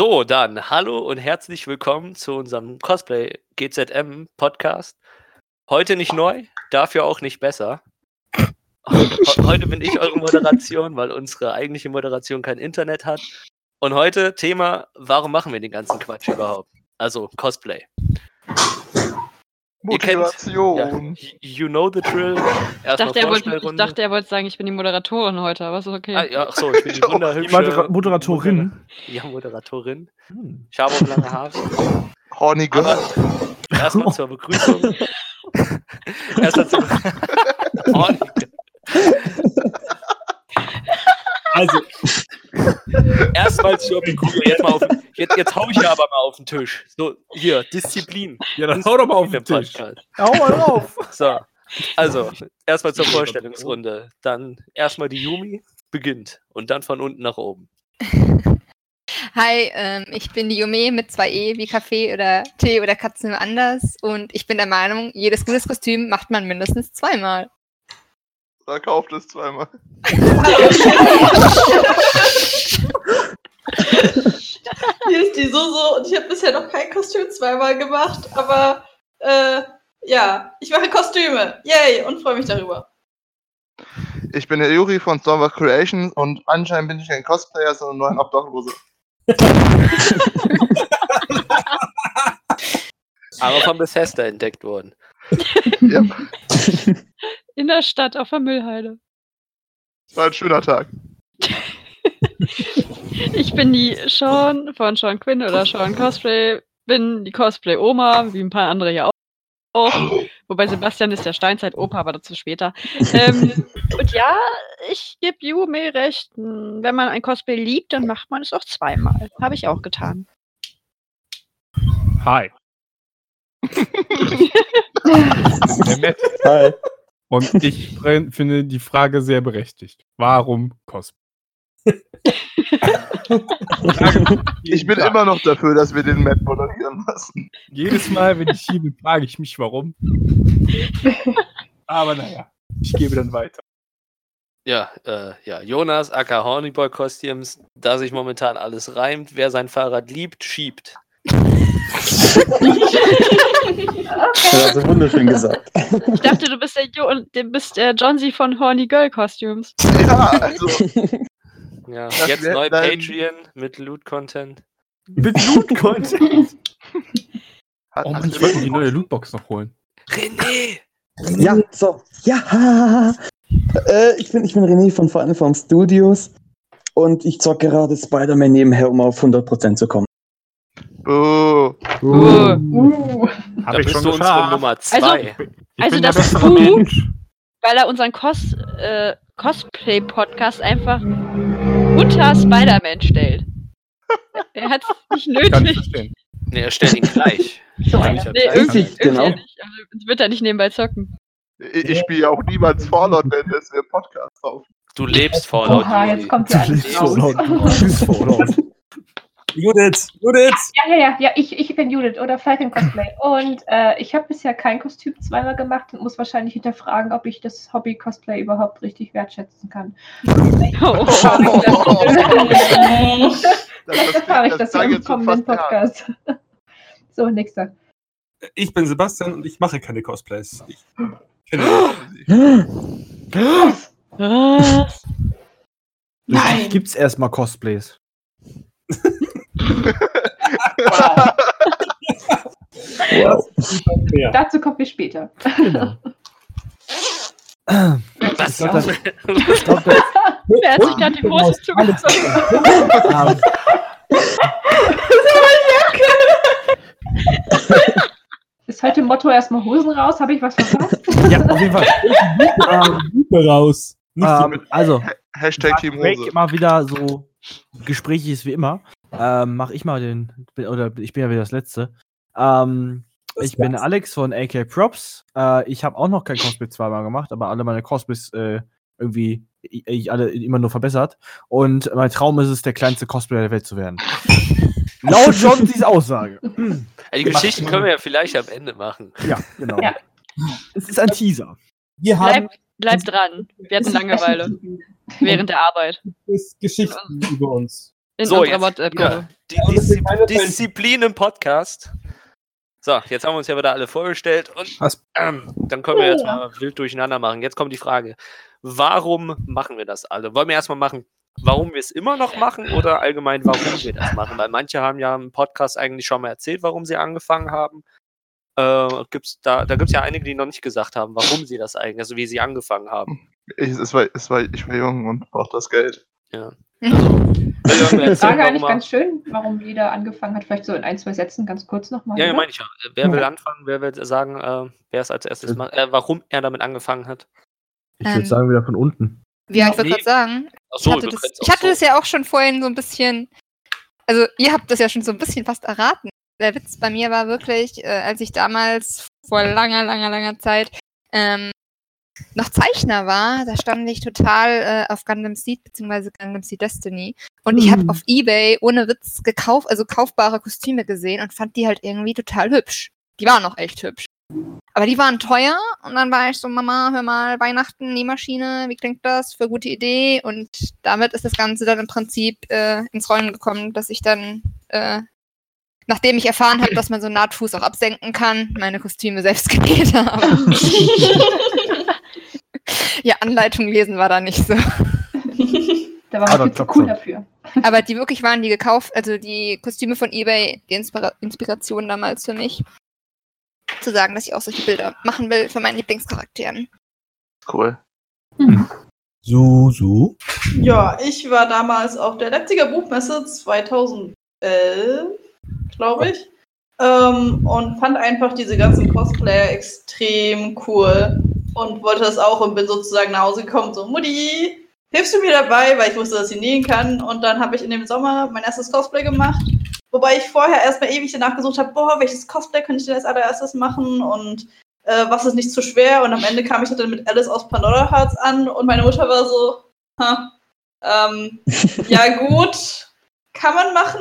So, dann hallo und herzlich willkommen zu unserem Cosplay GZM Podcast. Heute nicht neu, dafür auch nicht besser. Heute bin ich eure Moderation, weil unsere eigentliche Moderation kein Internet hat. Und heute Thema, warum machen wir den ganzen Quatsch überhaupt? Also Cosplay. Motivation. Ja, you know the drill. Ich dachte, er wollte, ich dachte, er wollte sagen, ich bin die Moderatorin heute, aber ist okay. Ah, ja, ach so, ich bin die wunderhübsche Modera Moderatorin. Ja, Moderatorin. Ich habe auch lange Haare. Horny Girl. Aber erstmal zur Begrüßung. erstmal zur Horny Also, Erstmal zur. Jetzt, mal auf, jetzt, jetzt hau ich ja aber mal auf den Tisch. So, hier, Disziplin. ja, dann hau doch mal auf den Tisch. Podcast. Hau mal drauf. So, also, erstmal zur Vorstellungsrunde. Dann erstmal die Yumi beginnt und dann von unten nach oben. Hi, ähm, ich bin die Yume mit zwei E wie Kaffee oder Tee oder Katzen anders und ich bin der Meinung, jedes gutes Kostüm macht man mindestens zweimal. Da kauft es zweimal. Hier ist die Soso und ich habe bisher noch kein Kostüm zweimal gemacht, aber äh, ja, ich mache Kostüme. Yay! Und freue mich darüber. Ich bin der Juri von Stormwatch Creations und anscheinend bin ich kein Cosplayer, sondern nur ein Obdachloser. Aber von Bethesda entdeckt worden. Ja, In der Stadt auf der Müllhalde. war ein schöner Tag. Ich bin die Sean von Sean Quinn oder Sean Cosplay. Bin die Cosplay-Oma, wie ein paar andere hier auch. auch. Wobei Sebastian ist der Steinzeit-Opa, aber dazu später. Ähm, und ja, ich gebe Yume recht. Wenn man ein Cosplay liebt, dann macht man es auch zweimal. Habe ich auch getan. Hi. Hi. Und ich finde die Frage sehr berechtigt. Warum Cosplay? Ich bin immer noch dafür, dass wir den Matt moderieren lassen. Jedes Mal, wenn ich hier bin, frage ich mich, warum. Aber naja, ich gebe dann weiter. Ja, äh, ja, Jonas, aka Hornyboy Costumes, da sich momentan alles reimt, wer sein Fahrrad liebt, schiebt. Das hast du wunderschön gesagt. Ich dachte, du bist der, jo du bist der Johnsy von Horny Girl Costumes. Ja, also, Ja, jetzt neu Patreon mit Loot-Content. Mit Loot-Content. Oh Mann, ich wollte die neue Lootbox noch holen. René! Ja, so. Ja. Äh, ich, bin, ich bin René von Final Form Studios und ich zocke gerade Spider-Man nebenher, um auf 100% zu kommen. Buh. Uh. Da bist du unsere Nummer zwei. Ich Also bin der das Buch- Mensch. weil er unseren Cos äh, Cosplay-Podcast einfach unter Spider-Man stellt. Er hat es nicht ich nötig. Nee, er stellt ihn gleich. So ich ja Nee, gleich irgendwie, sagen. Genau. irgendwie nicht. Also, sonst wird er nicht nebenbei zocken. Ich, ich spiele ja auch niemals Fallout, wenn das wir Podcast auf. Du lebst Fallout. Oha, jetzt kommt ja alles lebst raus. Judith, Judith! Ja, ja, ja, ja ich, ich bin Judith oder Falcon Cosplay. Und äh, ich habe bisher kein Kostüm zweimal gemacht und muss wahrscheinlich hinterfragen, ob ich das Hobby Cosplay überhaupt richtig wertschätzen kann. Oh. Das, Vielleicht erfahre ich das klang im kommenden. Podcast. So, nächster. Ich bin Sebastian und ich mache keine Cosplays. Ich kenne Was? Nein! Gibt's erstmal Cosplays? Wow. mehr. Dazu kommen wir später. Genau. Was? Ich glaub, das- Ich glaub, das- Wer hat sich gerade die Hose zugezogen? Ist heute Motto erstmal Hosen raus? Habe ich was verpasst? ja, auf jeden Fall. Lupe raus. Ähm, also, Hashtag Team Hose. immer wieder so gesprächig ist wie immer. Ähm, mach ich mal den, oder ich bin ja wieder das Letzte. Ähm, ich bin Alex von AK Props. Äh, ich habe auch noch kein Cosplay zweimal gemacht, aber alle meine Cosplays äh, irgendwie ich, ich alle immer nur verbessert. Und mein Traum ist es, der kleinste Cosplayer der Welt zu werden. Laut Johnsys Aussage. Hm, Die Geschichten können wir ja vielleicht am Ende machen. Ja, genau. Ja. Es ist ein Teaser. Wir haben Bleib, bleib dran. Wir hatten Langeweile während der Arbeit. Geschichten über uns. In So, jetzt die Ja, das Diszi Disziplin im Podcast. So, jetzt haben wir uns ja wieder alle vorgestellt und ähm, dann können wir jetzt mal wild durcheinander machen. Jetzt kommt die Frage, warum machen wir das alle? Wollen wir erstmal machen, warum wir es immer noch machen oder allgemein, warum wir das machen? Weil manche haben ja im Podcast eigentlich schon mal erzählt, warum sie angefangen haben. Äh, gibt's da da gibt es ja einige, die noch nicht gesagt haben, warum sie das eigentlich, also wie sie angefangen haben. Ich, es war, es war, ich war jung und brauchte das Geld. Ja. Also, Die erzählen, Frage eigentlich ganz schön, warum jeder angefangen hat. Vielleicht so in ein, zwei Sätzen ganz kurz nochmal. Ja, ja, meine ich ja. Wer will anfangen? Wer will sagen, äh, wer es als erstes macht? Äh, warum er damit angefangen hat? Ich würde Ähm. sagen, wieder von unten. Ja, ich Nee. gerade sagen, ich Achso, hatte, das, ich hatte das ja auch schon vorhin so ein bisschen, also ihr habt das ja schon so ein bisschen fast erraten. Der Witz bei mir war wirklich, äh, als ich damals vor langer, langer, langer Zeit ähm, noch Zeichner war, da stand ich total äh, auf Gundam Seed bzw. Gundam Seed Destiny und ich habe Mhm. auf Ebay ohne Witz gekauft, also kaufbare Kostüme gesehen und fand die halt irgendwie total hübsch. Die waren auch echt hübsch. Aber die waren teuer und dann war ich so, Mama, hör mal, Weihnachten, Nähmaschine, wie klingt das? Für gute Idee. Und damit ist das Ganze dann im Prinzip äh, ins Rollen gekommen, dass ich dann, äh, nachdem ich erfahren habe, dass man so einen Nahtfuß auch absenken kann, meine Kostüme selbst genäht habe. ja, Anleitung lesen war da nicht so. Da war man viel zu cool dafür. Aber die wirklich waren die gekauft, also die Kostüme von eBay, die Inspira Inspiration damals für mich. Zu sagen, dass ich auch solche Bilder machen will für meinen Lieblingscharakteren. Cool. So, so. Ja, ich war damals auf der Leipziger Buchmesse 2011, glaube ich. Ähm, und fand einfach diese ganzen Cosplayer extrem cool. Und wollte das auch und bin sozusagen nach Hause gekommen, so, Mutti, hilfst du mir dabei? Weil ich wusste, dass sie nähen kann. Und dann habe ich in dem Sommer mein erstes Cosplay gemacht. Wobei ich vorher erstmal ewig danach gesucht habe, boah, welches Cosplay könnte ich denn als allererstes machen? Und äh, was ist nicht zu schwer? Und am Ende kam ich dann mit Alice aus Pandora Hearts an und meine Mutter war so, ha, ähm, ja gut, kann man machen,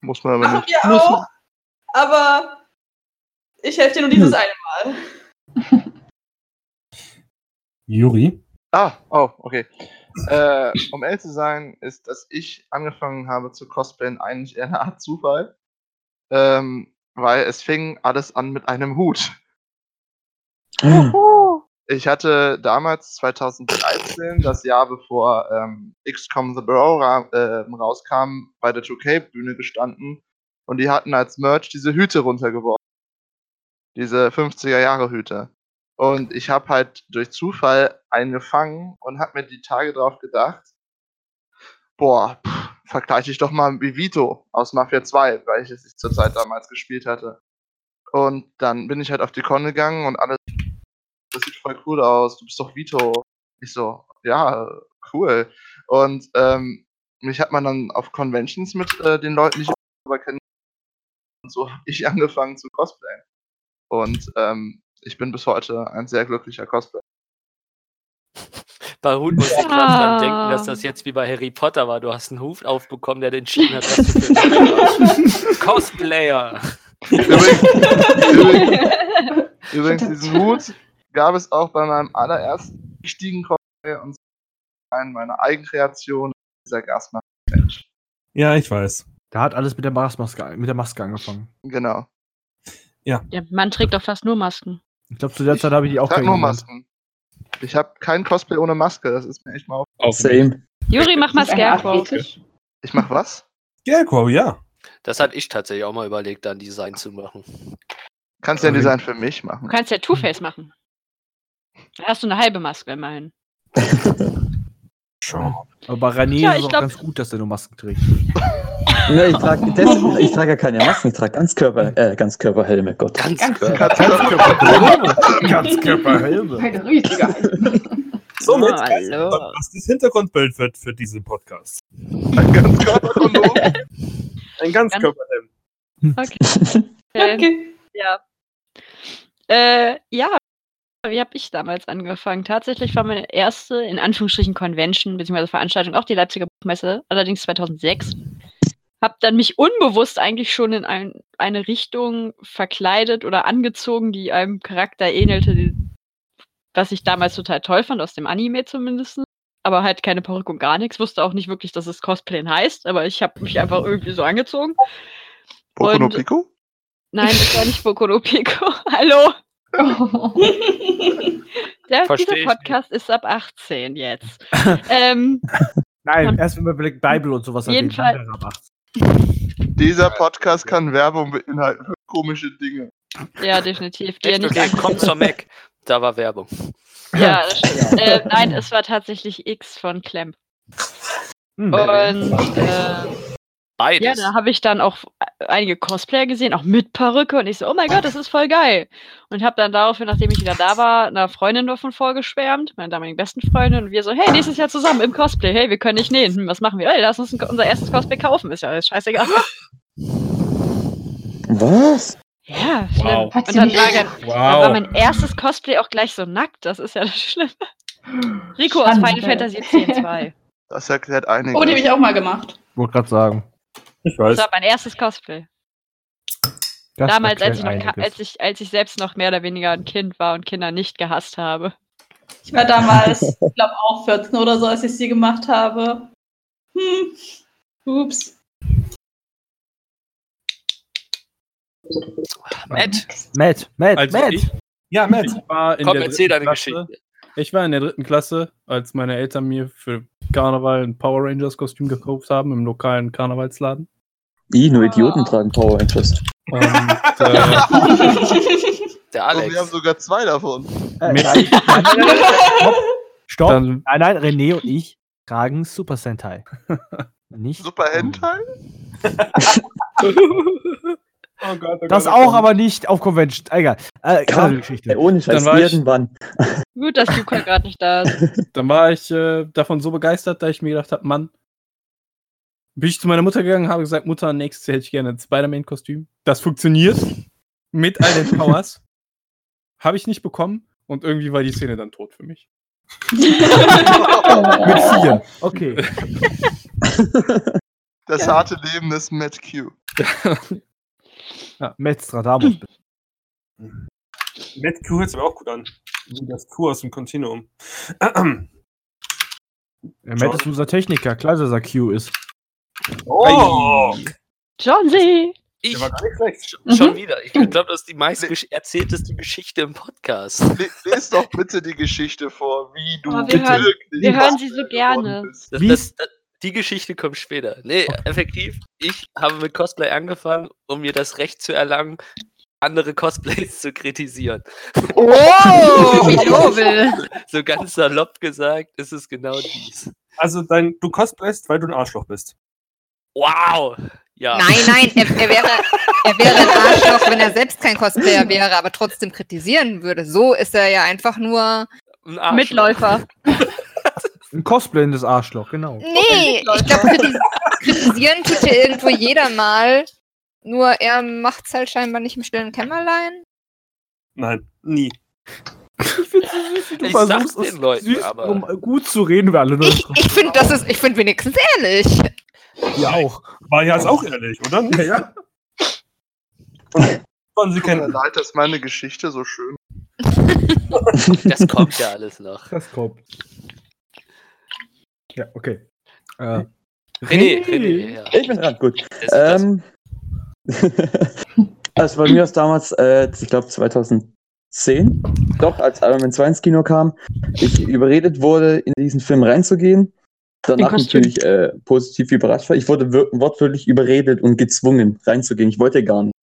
Muss man aber machen nicht. wir Muss auch, aber ich helfe dir nur dieses eine Mal. Juri. Ah, oh, okay. Äh, um ehrlich zu sein, ist, dass ich angefangen habe zu cosplayen eigentlich eher eine Art Zufall. Ähm, weil es fing alles an mit einem Hut. Ich hatte damals 2013, das Jahr bevor ähm, XCOM The Bro ra äh, rauskam, bei der 2K-Bühne gestanden und die hatten als Merch diese Hüte runtergeworfen. Diese 50er-Jahre-Hüte. Und ich habe halt durch Zufall einen gefangen und habe mir die Tage drauf gedacht, boah, pff, vergleiche ich doch mal mit Vito aus Mafia 2, weil ich es zur Zeit damals gespielt hatte. Und dann bin ich halt auf die Con gegangen und alle, das sieht voll cool aus, du bist doch Vito. Ich so, ja, cool. Und ähm, mich hat man dann auf Conventions mit äh, den Leuten, die ich aber kenne, und so habe ich angefangen zu cosplayen. Und ähm, ich bin bis heute ein sehr glücklicher Cosplayer. Bei Hut muss ich gerade dran denken, dass das jetzt wie bei Harry Potter war. Du hast einen Hut aufbekommen, der entschieden hat, was du für ein warst. Cosplayer. Übrigens, übrigens, übrigens, diesen Hut gab es auch bei meinem allerersten richtigen Cosplay und einen meiner Eigenkreationen, dieser Gasmaske. Ja, ich weiß. Da hat alles mit der Maske, mit der Maske angefangen. Genau. Der Mann trägt doch fast nur Masken. Ich glaube, zu der Zeit habe ich die auch nur kennengelernt. Masken. Ich habe kein Cosplay ohne Maske, das ist mir echt mal auf. Same. Juri, mach mal Scarecrow. Ich mach was? Scarecrow, ja. Das hatte ich tatsächlich auch mal überlegt, da ein Design zu machen. Kannst du ja ein Design für mich machen. Du kannst ja Two-Face machen. Da hast du eine halbe Maske immerhin. Schon. Aber bei René Ja, ist auch glaub- ganz gut, dass er nur Masken trägt. Ne, ich trage ich trage ja keine Masken, ich trage Ganzkörper, äh, Ganzkörperhelme, Gott. Ganz, Ganz klar. Ganzkörperhelme. Ein riesiger. Somit Oh, hallo. was das Hintergrundbild wird für diesen Podcast. Ein Ganzkörperkondom. Ein Ganzkörperhelm. Okay. Äh, Okay. Ja. Äh, ja, wie habe ich damals angefangen? Tatsächlich war meine erste, in Anführungsstrichen, Convention bzw. Veranstaltung auch die Leipziger Buchmesse, allerdings 2006. Hab dann mich unbewusst eigentlich schon in ein, eine Richtung verkleidet oder angezogen, die einem Charakter ähnelte, was ich damals total toll fand, aus dem Anime zumindest. aber halt keine Perücke und gar nichts. Wusste auch nicht wirklich, dass es Cosplayen heißt, aber ich habe mich einfach irgendwie so angezogen. Boku no Pico? Nein, das war nicht Boku no Pico. Hallo. Der, Versteh dieser Podcast ist ab 18 jetzt. ähm, Nein, erst wenn wir Black Bible und sowas Jeden erwähnen, Fall. dann ab 18. Dieser Podcast kann Werbung beinhalten für komische Dinge. ja, definitiv. Die Echt? nicht Okay, komm zur Mac. Da war Werbung. Ja, das stimmt. äh, nein, es war tatsächlich X von Clem. Hm. Und äh, Beides. ja, da habe ich dann auch einige Cosplayer gesehen, auch mit Perücke. Und ich so, oh mein Gott, das ist voll geil. Und habe dann daraufhin, nachdem ich wieder da war, einer Freundin davon vorgeschwärmt, meiner damaligen besten Freundin. Und wir so, hey, nächstes Jahr zusammen im Cosplay. Hey, wir können nicht nähen. Hm, was machen wir? Ey, lass uns ein, unser erstes Cosplay kaufen. Ist ja alles scheißegal. Was? Ja, schlimm. Wow. Und dann war, dann, dann war Wow. mein erstes Cosplay auch gleich so nackt. Das ist ja das Schlimme. Rico aus Schande. Final Fantasy X-2. Das erklärt einiges. Oh, die habe ich auch mal gemacht. Wollte gerade sagen. Ich Das weiß. war mein erstes Cosplay. Das Damals, als ich, noch, als, ich, als ich selbst noch mehr oder weniger ein Kind war und Kinder nicht gehasst habe. Ich war damals, ich glaube, auch 14 oder so, als ich sie gemacht habe. Hm. Ups. Matt, Matt, Matt, Also Matt. ich, ja, Matt. Ich war in komm, der erzähl deine Klasse. Geschichte. Ich war in der dritten Klasse, als meine Eltern mir für Karneval ein Power Rangers Kostüm gekauft haben im lokalen Karnevalsladen. I, nur Idioten tragen Power Rangers. Und äh, Der Oh, wir haben Alex. sogar zwei davon. Äh, nein, nein, nein, stopp. dann Nein, nein, René und ich tragen Super Sentai. Nicht. Super Hentai? Oh Gott, oh Das Gott, oh auch, Gott. aber nicht auf Convention. Egal. Äh, Ja. Geschichte. Ey, ohne Scheiß, Dann war ich- irgendwann. Gut, dass Yuka gerade nicht da ist. Dann war ich äh, davon so begeistert, dass ich mir gedacht habe, Mann, bin ich zu meiner Mutter gegangen, habe gesagt, Mutter, nächstes Jahr hätte ich gerne ein Spider-Man-Kostüm. Das funktioniert mit all den Powers. habe ich nicht bekommen und irgendwie war die Szene dann tot für mich. Mit vier. Okay. Das Ja. harte Leben des Matt Q. Ja, Matt Stradamus. bitte. Matt Q hört sich aber auch gut an. Das Q aus dem Kontinuum. Ja, Matt ist unser Techniker. Klar, dass er Q ist. Oh! John C. Ich Der war gar nicht schlecht. sch- schon wieder. Ich glaube, das ist die meist gesch- erzählteste Geschichte im Podcast. Le les doch bitte die Geschichte vor, wie du wir hören- wirklich wir hören sie so gerne. Das, das, das, die Geschichte kommt später. Nee, effektiv, ich habe mit Cosplay angefangen, um mir das Recht zu erlangen, andere Cosplays zu kritisieren. Oh, wie nobel. So ganz salopp gesagt, ist es genau dies. Also dein, du cosplayst, weil du ein Arschloch bist. Wow! Ja. Nein, nein, er, er, wäre, er wäre ein Arschloch, wenn er selbst kein Cosplayer wäre, aber trotzdem kritisieren würde. So ist er ja einfach nur. Ein Arschloch. Mitläufer. Ein cosplayendes Arschloch, genau. Nee, ich glaube, kritis kritisieren tut ja irgendwo jeder mal. Nur er macht's halt scheinbar nicht im stillen Kämmerlein. Nein, nie. Ich finde süß, wie du Ich versuchst, es Leuten, süß, aber- um gut zu reden, wir alle nur. Ich, ich finde, das ist, ich finde wenigstens ehrlich. Ja, auch. War ja jetzt auch ehrlich, oder? Ja, ja. Sollen sie Tut mir kennen. leid, dass meine Geschichte so schön Das kommt ja alles noch. Das kommt. Ja, okay. Äh, René, René, ja. Ich bin dran, gut. Das, das, Ähm, also bei mir ist damals, äh, ich glaube 2010, doch, als Iron Man 2 ins Kino kam, ich überredet wurde, in diesen Film reinzugehen. Danach natürlich äh, positiv überrascht war. Ich wurde wortwörtlich überredet und gezwungen, reinzugehen. Ich wollte gar nicht.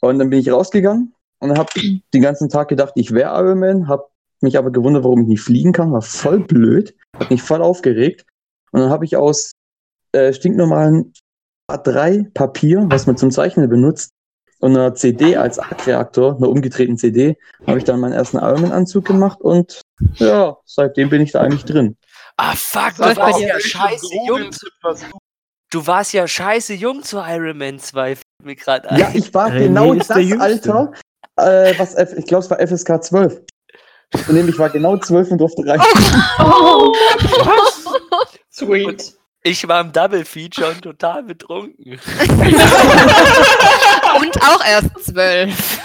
Und dann bin ich rausgegangen und habe den ganzen Tag gedacht, ich wäre Iron Man, habe mich aber gewundert, warum ich nicht fliegen kann, war voll blöd, hat mich voll aufgeregt. Und dann habe ich aus äh, stinknormalen A3 Papier, was man zum Zeichnen benutzt, und einer CD als Arc-Reaktor, einer umgedrehten CD, habe ich dann meinen ersten Iron Man Anzug gemacht und ja, seitdem bin ich da eigentlich drin. ah, fuck, du warst ja scheiße jung. du Du warst ja scheiße jung zu Iron Man 2, fällt mir gerade ein. Ja, ich war René genau das. Alter, äh, was F ich glaube, es war FSK 12. Und nämlich war genau 12 und durfte rein. Oh, Sweet. Ich war im Double Feature und total betrunken. Und auch erst zwölf.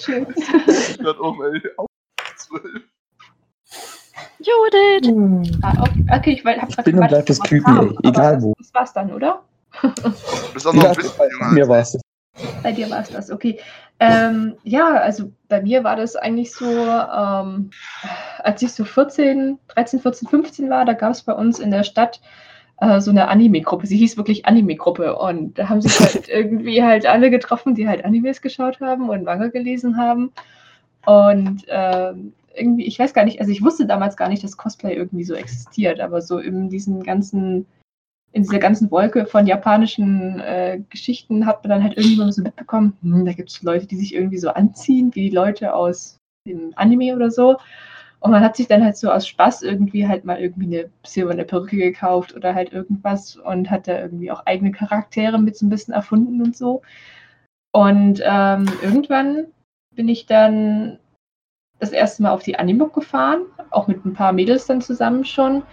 schön. gerade um, ey. Judith! Ah, okay, okay, ich weil, hab Ich bin und bleib das Küken. Egal wo. Das war's dann, oder? Du bist auch noch Ja, ein bisschen jünger. mir war es. Bei dir war es das, okay. Ähm, ja, also bei mir war das eigentlich so, ähm, als ich so 14, 13, 14, 15 war, da gab es bei uns in der Stadt äh, so eine Anime-Gruppe. Sie hieß wirklich Anime-Gruppe und da haben sich halt irgendwie halt alle getroffen, die halt Animes geschaut haben und Manga gelesen haben. Und ähm, irgendwie, ich weiß gar nicht, also ich wusste damals gar nicht, dass Cosplay irgendwie so existiert, aber so in diesen ganzen in dieser ganzen Wolke von japanischen äh, Geschichten hat man dann halt irgendwann so mitbekommen, hm, da gibt es Leute, die sich irgendwie so anziehen, wie die Leute aus dem Anime oder so. Und man hat sich dann halt so aus Spaß irgendwie halt mal irgendwie eine silberne Perücke gekauft oder halt irgendwas und hat da irgendwie auch eigene Charaktere mit so ein bisschen erfunden und so. Und ähm, irgendwann bin ich dann das erste Mal auf die Animok gefahren, auch mit ein paar Mädels dann zusammen schon.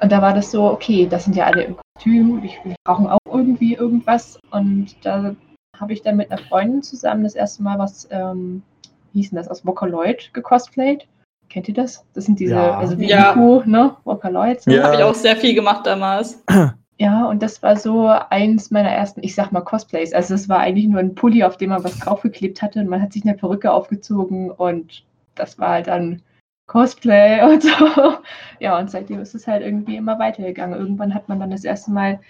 Und da war das so, okay, das sind ja alle im Kostüm, ich, wir brauchen auch irgendwie irgendwas. Und da habe ich dann mit einer Freundin zusammen das erste Mal was, ähm, wie hieß denn das, aus Vocaloid gecosplayt. Kennt ihr das? Das sind diese, Ja. also wie Ja. Iku, ne? Vocaloid. So. Ja. Habe ich auch sehr viel gemacht damals. Ja, und das war so eins meiner ersten, ich sag mal, Cosplays. Also es war eigentlich nur ein Pulli, auf dem man was draufgeklebt hatte und man hat sich eine Perücke aufgezogen und das war halt dann Cosplay und so. Ja, und seitdem ist es halt irgendwie immer weitergegangen. Irgendwann hat man dann das erste Mal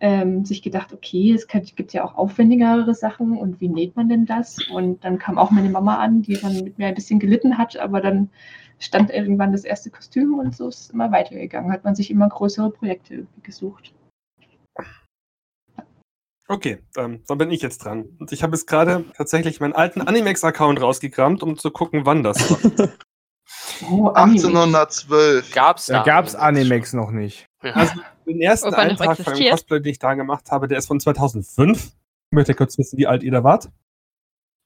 ähm, sich gedacht, okay, es gibt ja auch aufwendigere Sachen und wie näht man denn das? Und dann kam auch meine Mama an, die dann mit mir ein bisschen gelitten hat, aber dann stand irgendwann das erste Kostüm und so ist es immer weitergegangen. Hat man sich immer größere Projekte gesucht. Okay, ähm, dann bin ich jetzt dran. Und ich habe jetzt gerade tatsächlich meinen alten Animex-Account rausgekramt, um zu gucken, wann das war. Oh, Animes. 1812. Gab's Da gab's Animex noch nicht. Also den ersten Ob noch Eintrag von dem existiert? Cosplay, den ich da gemacht habe, der ist von 2005. Ich möchte kurz wissen, wie alt ihr da wart.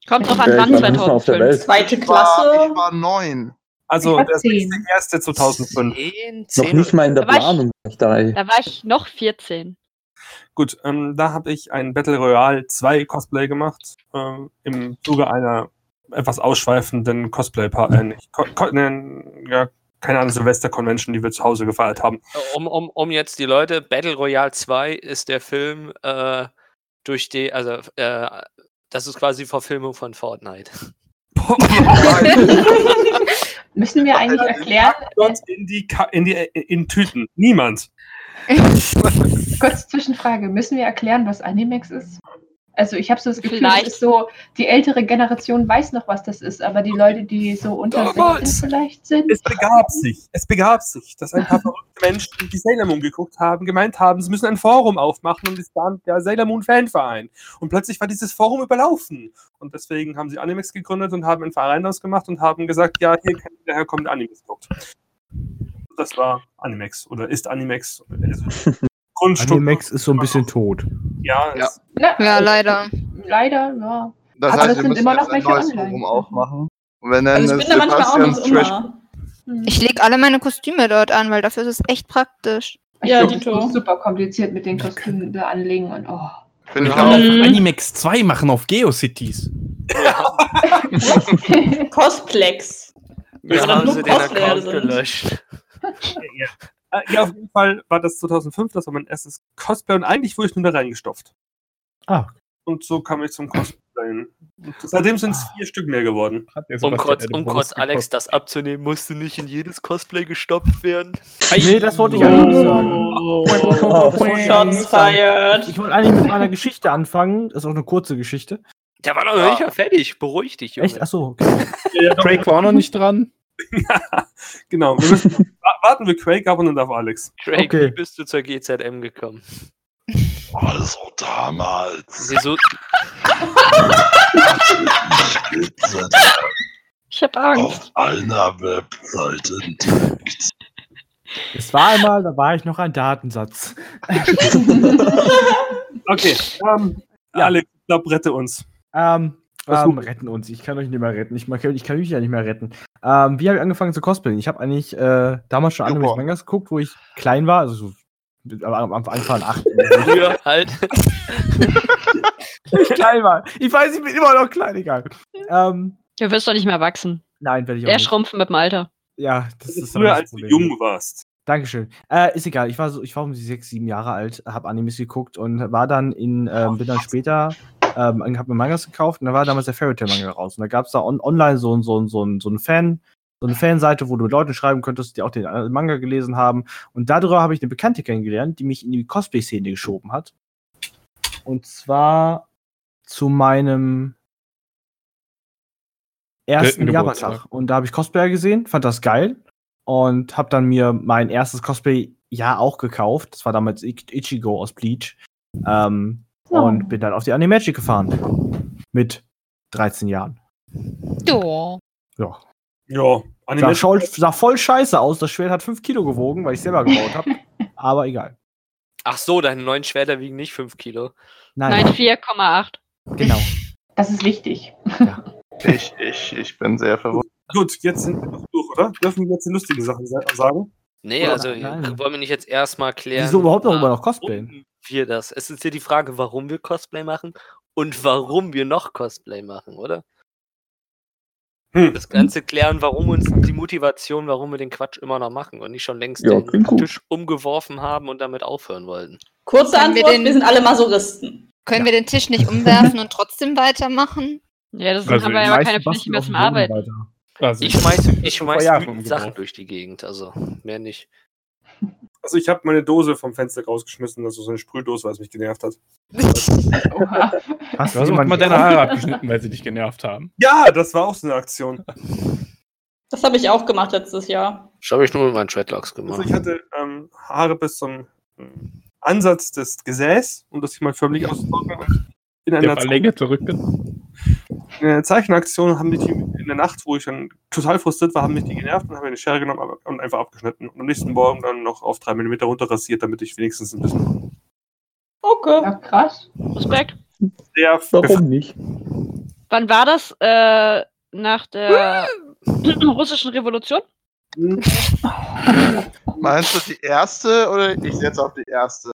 Kommt drauf an, wann war nicht mal auf der 2005. Welt. Zweite Ich war, Klasse. ich war neun. Also der ist der erste 2005. 10, Noch 10 nicht mal in der Da war ich- Planung war ich. Da war ich noch 14. Gut, ähm, da habe ich ein Battle Royale 2 Cosplay gemacht, ähm, im Zuge einer etwas ausschweifenden Cosplay, äh, nicht, Co Co ne, ja, keine Ahnung, Silvester-Convention, die wir zu Hause gefeiert haben. Um, um, um jetzt die Leute, Battle Royale 2 ist der Film, äh, durch die, also, äh, das ist quasi Verfilmung von Fortnite. Müssen wir eigentlich erklären, äh, in die, Ka in die in Tüten. Niemand. kurz Zwischenfrage, müssen wir erklären, was Animex ist? Also ich habe so das Gefühl, Vielleicht. das ist so, die ältere Generation weiß noch, was das ist, aber die Leute, die so unter. 16 vielleicht sind. Es begab sich, es begab sich, dass ein paar verrückte Menschen, die Sailor Moon geguckt haben, gemeint haben, sie müssen ein Forum aufmachen und es war der Sailor Moon Fanverein. Und plötzlich war dieses Forum überlaufen. Und deswegen haben sie Animex gegründet und haben einen Verein daraus gemacht und haben gesagt, ja, hier kann der herkommen, der Animex guckt. Das war Animex oder ist Animex. Also, Grundstück. Animex ist so ein bisschen tot. Ja, Ja. Na, Ja, leider. Leider, ja. Das Aber heißt, es wir sind müssen immer noch ein welche neues. Forum aufmachen. Und wir nennen Also ich es bin da manchmal auch noch Trash. immer. Hm. Ich lege alle meine Kostüme dort an, weil dafür ist es echt praktisch. Ich Ja, Dito. ist super kompliziert mit den Kostümen da anlegen und oh. Finde ich kann auch. auch Mhm. Animex 2 machen auf GeoCities. Cosplex. Wir Aber haben sie den Account sind. Gelöscht. Äh, ja, auf jeden Fall war das 2005, das war mein erstes Cosplay und eigentlich wurde ich nur da reingestopft. Ah. Und so kam ich zum Cosplayen. Und seitdem sind es vier Stück mehr geworden. Um kurz, um kurz Alex das abzunehmen, musste nicht in jedes Cosplay gestopft werden. Nee, das wollte ich eigentlich nicht sagen. Oh. Eigentlich Shots nicht fired. Ich wollte eigentlich mit meiner Geschichte anfangen. Das ist auch eine kurze Geschichte. Der war doch noch nicht mal fertig. Beruhig dich, Junge. Echt? Achso, okay. Craig war auch noch nicht dran. genau. Wir müssen, wa- warten wir Craig ab und dann darf Alex. Drake, Okay. wie bist du zur GZM gekommen? Also damals. Wieso? Ich hab Angst. auf einer Webseite entdeckt. Es war einmal, da war ich noch ein Datensatz. Okay. Ähm, Ja. Alex, ich glaube, rette uns. Ähm. Ähm, retten uns. Ich kann euch nicht mehr retten. Ich, mag- ich kann mich ja nicht mehr retten. Ähm, wie habe ich angefangen zu cosplayen? Ich habe eigentlich äh, damals schon Animes Super. Mangas geguckt, wo ich klein war. Also so am Anfang acht. Früher halt. ich klein war. Ich weiß, ich bin immer noch klein, egal. Ähm, Du wirst doch nicht mehr wachsen. nein, werde ich auch Er nicht. schrumpfen mit dem Alter. Ja, das Also ist früher, das als du jung warst. Dankeschön. Äh, ist egal, ich war so, ich war um die sechs, sieben Jahre alt, habe Animes geguckt und war dann in, ähm, bin dann später, ähm, habe mir Mangas gekauft und da war damals der Fairy Tail Manga raus. Und da gab es da on online so, so, so, so ein Fan, so eine Fanseite, wo du mit Leuten schreiben könntest, die auch den äh, Manga gelesen haben. Und darüber habe ich eine Bekannte kennengelernt, die mich in die Cosplay-Szene geschoben hat. Und zwar zu meinem ersten Jahrestag. Und da habe ich Cosplayer gesehen, fand das geil und habe dann mir mein erstes Cosplay ja auch gekauft. Das war damals Ich- Ichigo aus Bleach. Ähm, Oh. Und bin dann auf die Animagic gefahren. Mit 13 Jahren. Ja. Ja. Ja, Sah, voll, sah voll scheiße aus. Das Schwert hat 5 Kilo gewogen, weil ich selber gebaut habe. Aber egal. Ach so, deine neuen Schwerter wiegen nicht 5 Kilo. Nein, Nein, 4,8. genau. Das ist wichtig. Ich, ich, ich bin sehr verwundert. Gut, jetzt sind wir noch durch, oder? Dürfen wir jetzt die lustigen Sachen sa- sagen? Nee, Oder- also nein. wollen wir nicht jetzt erstmal klären. Wieso überhaupt noch warum über noch Cosplayen? Wir das? Es ist hier die Frage, warum wir Cosplay machen und warum wir noch Cosplay machen, oder? Hm. Das Ganze klären, warum uns die Motivation, warum wir den Quatsch immer noch machen und nicht schon längst Ja, den. Tisch umgeworfen haben und damit aufhören wollten. Kurze Können wir Antwort, den- wir sind alle Masochisten. Können wir den Tisch nicht umwerfen und trotzdem weitermachen? Ja, das Also haben wir die ja aber Meisten keine basteln mehr zum Arbeiten. weiter. Also Ich schmeiß, ich schmeiß. Sachen durch die Gegend, also mehr nicht. Also ich habe meine Dose vom Fenster rausgeschmissen, also so eine Sprühdose, weil es mich genervt hat. Oha. Hast Du hast mal deine? Haare abgeschnitten, weil sie dich genervt haben. Ja, das war auch so eine Aktion. Das habe ich auch gemacht letztes Jahr. Das habe ich nur mit meinen Dreadlocks Also gemacht. ich hatte ähm, Haare bis zum ähm, Ansatz des Gesäß, um das hier mal förmlich auszudrücken. In Der einer, verlängerte Rücken. In einer Zeichenaktion haben mich die in der Nacht, wo ich dann total frustriert war, haben mich die genervt und haben mir eine Schere genommen und einfach abgeschnitten. Und am nächsten Morgen dann noch auf 3 mm runter rasiert, damit ich wenigstens ein bisschen Okay. Ja, krass. Respekt. sehr Warum nicht? Wann war das? Äh, nach der russischen Revolution? Meinst du die erste oder ich setze auf die erste?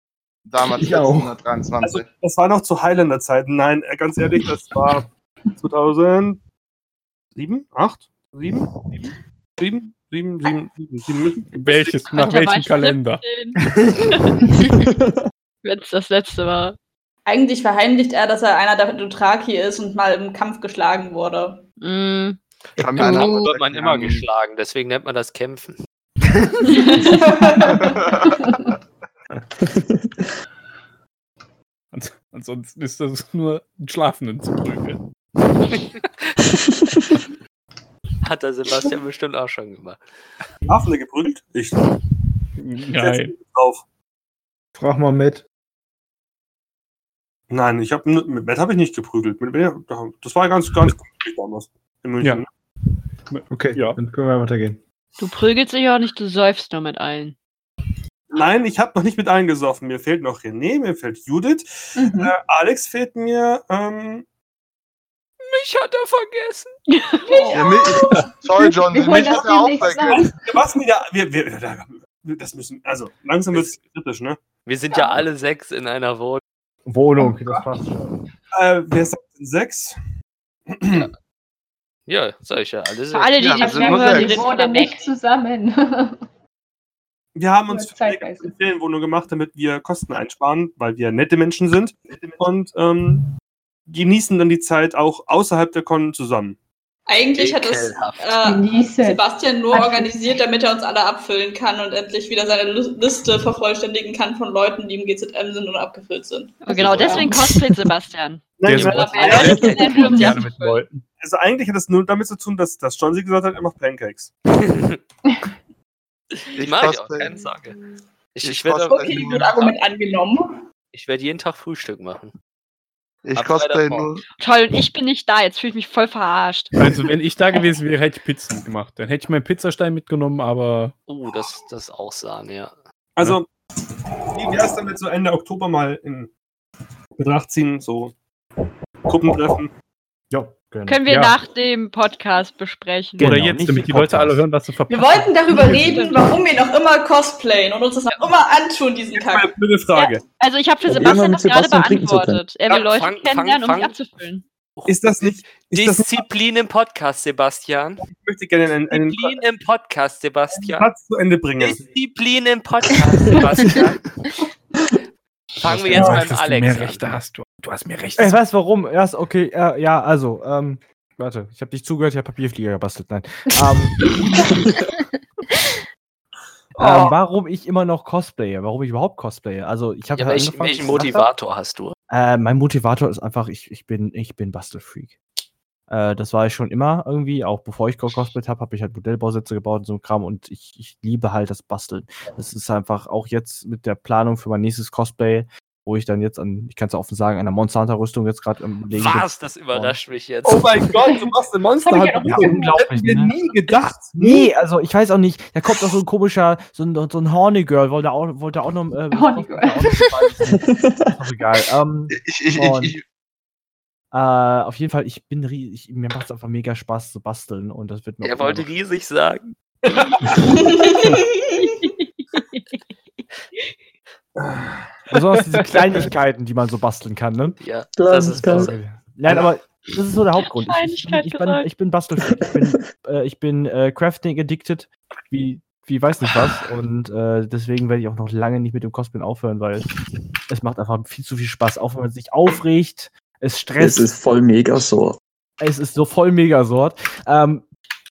Damals Ich auch. 1923. Also, das war noch zu Highlander-Zeiten. Nein, äh, ganz ehrlich, das war 2007, 8, 7, 7, 7, 7, 7, 7. Welches, nach welchem Kalender? 17. Wenn es das letzte war. Eigentlich verheimlicht er, dass er einer der Dothraki ist und mal im Kampf geschlagen wurde. Mm. Im Kampf wird man immer erklären? geschlagen, deswegen nennt man das Kämpfen. Ans- Ansonsten ist das nur einen Schlafenden zu prügeln. Hat der Sebastian bestimmt auch schon gemacht. Schlafende geprügelt? Ich. Nein. Drauf. Frag mal mit. Nein, ich habe mit Matt habe ich nicht geprügelt. Mit, das war ganz, ganz gut damals. In München. Okay, Ja. dann können wir weitergehen. Du prügelst dich auch nicht, du säufst nur mit allen. Nein, ich habe noch nicht mit allen gesoffen. Mir fehlt noch René, mir fehlt Judith, Mhm. äh, Alex fehlt mir. Ähm, Mich hat er vergessen. Ja, mich, sorry, John, Wir mich hat das er auch vergessen. was wieder? Wir, wir, wir, das müssen. Also langsam wird es kritisch, ne? Wir sind ja alle sechs in einer Wohnung. Wohnung, das passt schon. Äh, wer sagt denn sechs? Ja, sag ich ja, alle sechs. alle, die Ja, sind nur hören, die sind wohnen nicht zusammen. Wir haben uns Ja, eine Ferienwohnung gemacht, damit wir Kosten einsparen, weil wir nette Menschen sind und ähm, genießen dann die Zeit auch außerhalb der Con zusammen. Eigentlich hat es äh. Sebastian nur organisiert, damit er uns alle abfüllen kann und endlich wieder seine Liste vervollständigen kann von Leuten, die im GZM sind und abgefüllt sind. Und genau deswegen cosplayt Sebastian. Nein, ich meine, also eigentlich hat es nur damit zu tun, dass, dass John sie gesagt hat, er macht Pancakes. Die mag ich auch, keine Sorge. Ich, ich ich werde Okay, Argument angenommen. ich werd jeden Tag Frühstück machen. Ich Ab cosplay nur. Toll, und ich bin nicht da, jetzt fühle ich mich voll verarscht. Also, wenn ich da gewesen wäre, hätte ich Pizzen gemacht. Dann hätte ich meinen Pizzastein mitgenommen, aber Uh, das, das ist auch Sahne, ja. Also, wie wäre es damit so Ende Oktober mal in Betracht ziehen, so Gruppentreffen? Ja, gerne. Können wir Ja. nach dem Podcast besprechen. Genau, oder jetzt, nicht damit die Leute alle hören, was du Wir verpasst wollten darüber reden, warum wir noch immer cosplayen und uns das noch immer antun, diesen mal Kack. eine blöde Frage. Also ich habe für Ja, Sebastian das gerade beantwortet. Er will Ja, Leute fang- fang- kennenlernen, um fang- sich abzufüllen. Ist das nicht. Ist das nicht Disziplin im Podcast, Sebastian. ich möchte gerne einen, einen Disziplin im Podcast, Sebastian. Satz zu Ende bringen. Disziplin im Podcast, Sebastian. Fangen wir jetzt Ja, beim dass du Alex mehr an. Rechte hast. Du, du hast mehr Rechte. Ich weiß warum. Erst, okay, äh, ja, also, ähm, warte, ich habe dich zugehört, ich habe Papierflieger gebastelt. Nein. Ähm, ähm, warum ich immer noch cosplaye, warum ich überhaupt cosplaye. Also, ich habe Ja, welch, welchen Motivator hast du? Äh, mein Motivator ist einfach, ich, ich bin, ich bin Bastelfreak. Äh, das war ich schon immer irgendwie, auch bevor ich gecosplayt habe, habe ich halt Modellbausätze gebaut und so ein Kram und ich, ich liebe halt das Basteln. Das ist einfach auch jetzt mit der Planung für mein nächstes Cosplay, wo ich dann jetzt an, ich kann es offen sagen, der Monster Hunter Rüstung jetzt gerade am Legen. Was? Das überrascht mich jetzt. Oh mein Gott, du machst eine Monster. Hab ich ja noch Ja, nicht unglaublich, Hätten wir ne? nie gedacht. Nee, also ich weiß auch nicht, da kommt noch so ein komischer, so ein, so ein Horny Girl, wollte auch, wollte auch noch. Äh, Horny wollte auch auch egal. Ähm, Ich, ich, Und- ich, ich, äh, auf jeden Fall, ich bin ri- ich, mir macht es einfach mega Spaß zu basteln und das wird mir Er auch wollte riesig sagen. Besonders diese Kleinigkeiten, die man so basteln kann, ne? Ja, das das ist besser. Nein, aber das ist so der Hauptgrund. Ich, ich, ich, bin, ich bin Bastelfreak. Ich bin, äh, ich bin äh, Crafting addicted, wie, wie weiß nicht was. Und äh, deswegen werde ich auch noch lange nicht mit dem Cosplay aufhören, weil es macht einfach viel zu viel Spaß. Auch wenn man sich aufregt, es Es stresst, ist voll mega so. es ist so voll Megasort. Ähm,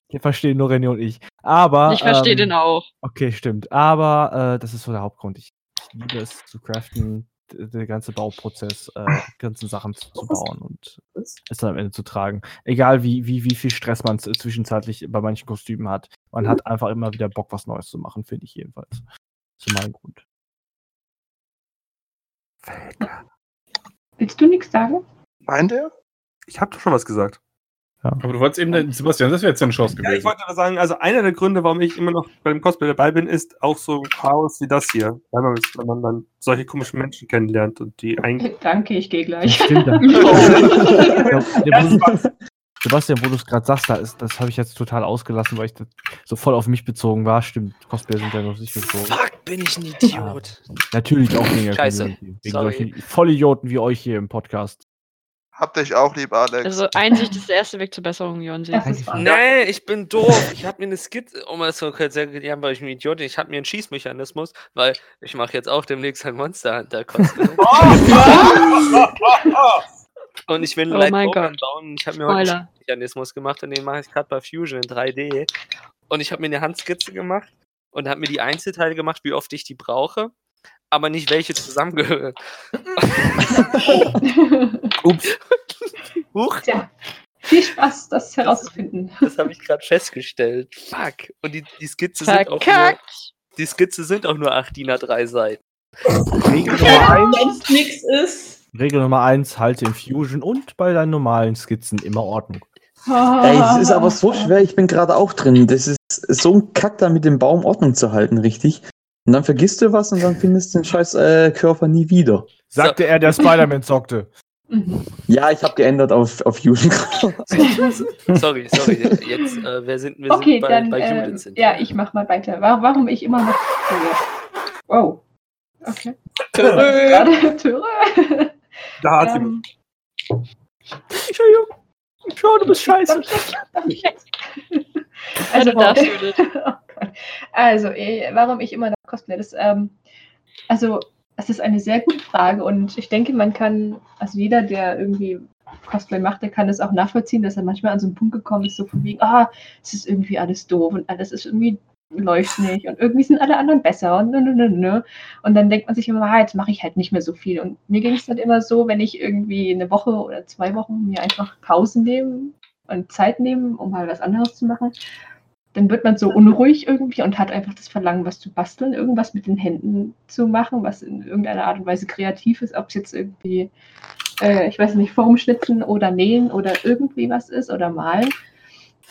wir verstehen nur René und ich. Aber. Ich verstehe ähm, den auch. Okay, stimmt. Aber äh, das ist so der Hauptgrund. Ich liebe es zu craften, der ganze Bauprozess, äh, die ganzen Sachen zu, zu bauen und es dann am Ende zu tragen. Egal wie, wie, wie viel Stress man zwischenzeitlich bei manchen Kostümen hat. Man hat einfach immer wieder Bock, was Neues zu machen, finde ich jedenfalls. Das ist mein Grund. Willst du nichts sagen? meint er? Ich habe doch schon was gesagt. Aber du wolltest eben, Sebastian, das wäre jetzt deine Chance Ja, ich gewesen. wollte aber sagen, also einer der Gründe, warum ich immer noch beim Cosplay dabei bin, ist auch so Chaos wie das hier. Weil man, wenn man dann solche komischen Menschen kennenlernt und die eigentlich. Danke, ich gehe gleich. Stimmt. Ja, Sebastian, wo du es gerade sagst, da ist, das habe ich jetzt total ausgelassen, weil ich das so voll auf mich bezogen war. Stimmt, Cosplay sind ja noch nicht bezogen. Fuck, bin ich ein Idiot. Natürlich auch wegen der Scheiße. Wegen Sorry. solchen Vollidioten wie euch hier im Podcast. Habt euch auch lieb, Alex. Also Einsicht ist der erste Weg zur Besserung, Jonsi. Nee, ich bin doof. Ich habe mir eine Skizze, um es so kurz zu erklären, weil ich ein Idiot bin. Ich habe mir einen Schießmechanismus, weil ich mache jetzt auch demnächst ein Monster Hunter Cosplay. Und ich will einen Oh Light Gott. bauen. Ich habe mir heute einen. Schießmechanismus gemacht und den mache ich gerade bei Fusion in 3D. Und ich habe mir eine Handskizze gemacht und habe mir die Einzelteile gemacht, wie oft ich die brauche, aber nicht welche zusammengehören. Ups. Huch, Tja, viel Spaß, das herauszufinden. das habe ich gerade festgestellt. Fuck. Und die, die Skizze sind auch nur, die Skizze sind auch nur 8 DIN A3 Seiten. Regel Nummer 1, Sonst nichts ist. Regel Nummer eins, halte in Fusion und bei deinen normalen Skizzen immer Ordnung. Ey, es ist aber so schwer, ich bin gerade auch drin. Das ist so ein Kack, da mit dem Baum Ordnung zu halten, richtig? Und dann vergisst du was und dann findest du den scheiß äh, Körper nie wieder. Sagte er, der Spider-Man zockte. Ja, ich habe geändert auf, auf Fusion. Sorry, sorry. Jetzt, äh, wer sind wir Okay, sind bei, dann, bei ähm, Judith sind. ja, ich mach mal weiter. Wa- Warum ich immer noch. Wow. Okay. Gerade Töre. Da hat jemand. Ähm, Entschuldigung. Schau, du bist scheiße. Also, Also, du darfst, Judith. Oh also eh, warum ich immer noch Cosplay? Das, ähm, also, es ist eine sehr gute Frage und ich denke, man kann, also jeder, der irgendwie Cosplay macht, der kann das auch nachvollziehen, dass er manchmal an so einen Punkt gekommen ist, so von wegen, ah, es ist irgendwie alles doof und alles ist irgendwie läuft nicht und irgendwie sind alle anderen besser und nö, nö, nö, nö. Und dann denkt man sich immer, ah, jetzt mache ich halt nicht mehr so viel. Und mir ging es dann immer so, wenn ich irgendwie eine Woche oder zwei Wochen mir einfach Pausen nehmen und Zeit nehmen, um mal was anderes zu machen, dann wird man so unruhig irgendwie und hat einfach das Verlangen, was zu basteln, irgendwas mit den Händen zu machen, was in irgendeiner Art und Weise kreativ ist, ob es jetzt irgendwie, äh, ich weiß nicht, Formschnitzen oder nähen oder irgendwie was ist oder malen.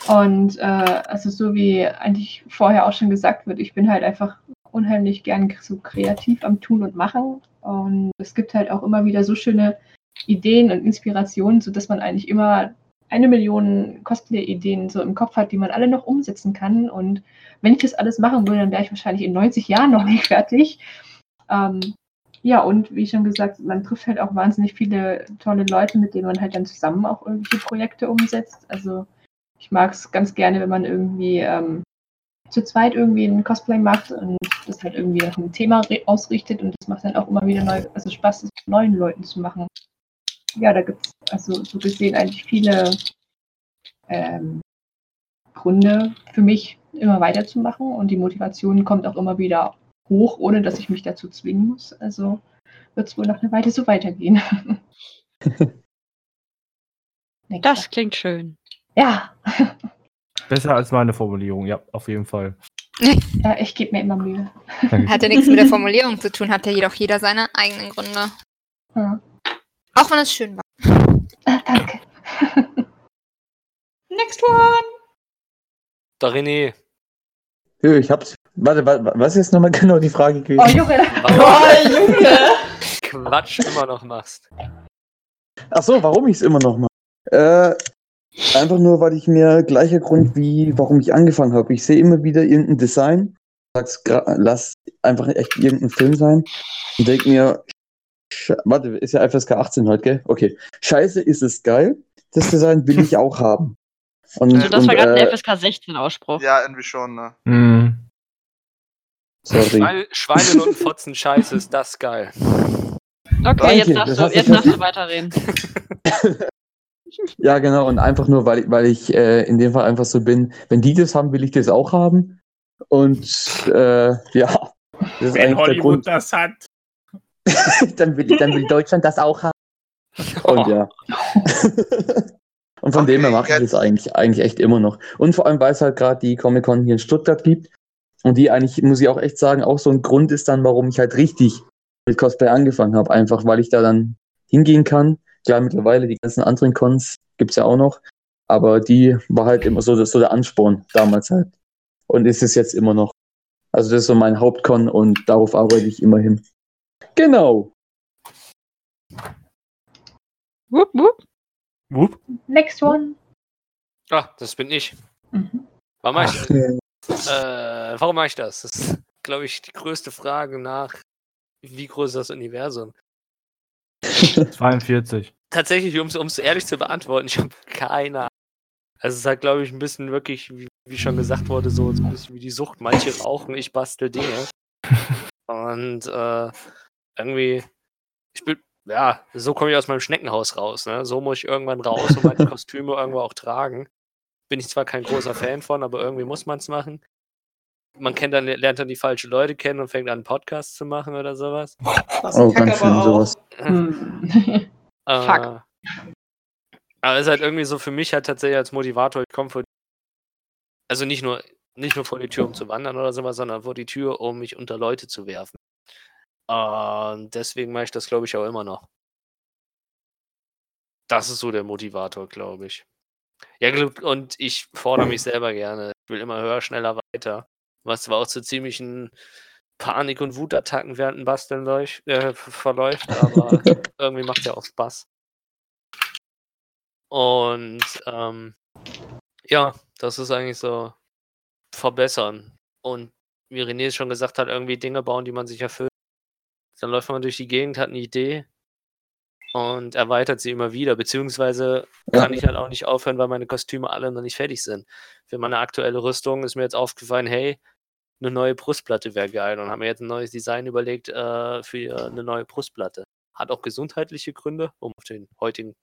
Und äh, also so wie eigentlich vorher auch schon gesagt wird, ich bin halt einfach unheimlich gern so kreativ am Tun und Machen. Und es gibt halt auch immer wieder so schöne Ideen und Inspirationen, sodass man eigentlich immer eine Million Cosplay-Ideen so im Kopf hat, die man alle noch umsetzen kann. Und wenn ich das alles machen würde, dann wäre ich wahrscheinlich in 90 Jahren noch nicht fertig. Ähm, Ja, und wie schon gesagt, man trifft halt auch wahnsinnig viele tolle Leute, mit denen man halt dann zusammen auch irgendwelche Projekte umsetzt. Also ich mag es ganz gerne, wenn man irgendwie ähm, zu zweit irgendwie ein Cosplay macht und das halt irgendwie nach einem Thema ausrichtet und das macht dann auch immer wieder neu, also Spaß, das mit neuen Leuten zu machen. Ja, da gibt es also so gesehen eigentlich viele ähm, Gründe für mich, immer weiterzumachen und die Motivation kommt auch immer wieder hoch, ohne dass ich mich dazu zwingen muss. Also wird es wohl noch eine Weile so weitergehen. Das klingt schön. Ja, Besser als meine Formulierung, ja, auf jeden Fall. ja ich gebe mir immer Mühe. Hat ja nichts mit der Formulierung zu tun, hat ja jedoch jeder seine eigenen Gründe. Ja. Auch wenn es schön war. Ah, danke. Next one! Da René. Hö, ich hab's. Warte, wa- wa- was ist jetzt nochmal genau die Frage gewesen? Oh, Junge. Oh, Junge! Quatsch immer noch machst. Ach so, warum ich es immer noch mache? Äh, einfach nur, weil ich mir gleicher Grund wie warum ich angefangen habe. Ich sehe immer wieder irgendein Design, sag's lass einfach echt irgendein Film sein und denk mir, Sch- warte, ist ja FSK 18 heute, gell? Okay. Scheiße, ist es geil. Das Design will ich auch haben. Und, Also das war und, gerade äh, ein FSK 16 Ausspruch. Ja, irgendwie schon, ne? Mhm. sorry. Schweine, Schweine und Fotzen Scheiße, ist das geil. Okay, jetzt Danke, darfst das du, jetzt darfst du weiterreden. Ja, genau, und einfach nur, weil, ich- weil ich äh, in dem Fall einfach so bin, wenn die das haben, will ich das auch haben. Und äh, ja, das ist Wenn Hollywood Grund. das hat. dann, will, dann will Deutschland das auch haben. Und ja. und von dem her Okay, mache ich das eigentlich, eigentlich echt immer noch. Und vor allem, weil es halt gerade die Comic-Con hier in Stuttgart gibt. Und die eigentlich, muss ich auch echt sagen, auch so ein Grund ist dann, warum ich halt richtig mit Cosplay angefangen habe. Einfach, weil ich da dann hingehen kann. Klar, mittlerweile die ganzen anderen Cons gibt's ja auch noch. Aber die war halt immer so, so der Ansporn damals halt. Und ist es jetzt immer noch. Also das ist so mein Hauptcon und darauf arbeite ich immer hin. Genau. Wupp, wupp. Wupp. Next one. Ah, das bin ich. Mhm. Warum mache ich, äh, warum mache ich das? Das ist, glaube ich, die größte Frage nach, wie groß ist das Universum? 42. Tatsächlich, um es ehrlich zu beantworten, ich habe keine Ahnung. Also es ist halt, glaube ich, ein bisschen wirklich, wie, wie schon gesagt wurde, so, so ein bisschen wie die Sucht. Manche rauchen, ich bastel Dinge. Und äh, irgendwie, ich bin, ja, so komme ich aus meinem Schneckenhaus raus. Ne? So muss ich irgendwann raus und meine Kostüme irgendwo auch tragen. Bin ich zwar kein großer Fan von, aber irgendwie muss man es machen. Man kennt dann, lernt dann die falschen Leute kennen und fängt an, einen Podcast zu machen oder sowas. Das Oh, ganz auch. sowas. Hm. Äh, aber es ist halt irgendwie so für mich halt tatsächlich als Motivator, ich komme vor, also nicht nur, nicht nur vor die Tür, um zu wandern oder sowas, sondern vor die Tür, um mich unter Leute zu werfen. Und deswegen mache ich das, glaube ich, auch immer noch. Das ist so der Motivator, glaube ich. Ja, und ich fordere mich selber gerne. Ich will immer höher, schneller, weiter. Was zwar auch zu ziemlichen Panik- und Wutattacken während dem Basteln leuch- äh, verläuft, aber irgendwie macht ja auch Spaß. Und ähm, ja, das ist eigentlich so verbessern. Und wie René schon gesagt hat, irgendwie Dinge bauen, die man sich erfüllt. Dann läuft man durch die Gegend, hat eine Idee und erweitert sie immer wieder. Beziehungsweise Ja. kann ich halt auch nicht aufhören, weil meine Kostüme alle noch nicht fertig sind. Für meine aktuelle Rüstung ist mir jetzt aufgefallen, hey, eine neue Brustplatte wäre geil. Und haben mir jetzt ein neues Design überlegt äh, für eine neue Brustplatte. Hat auch gesundheitliche Gründe, um auf den heutigen,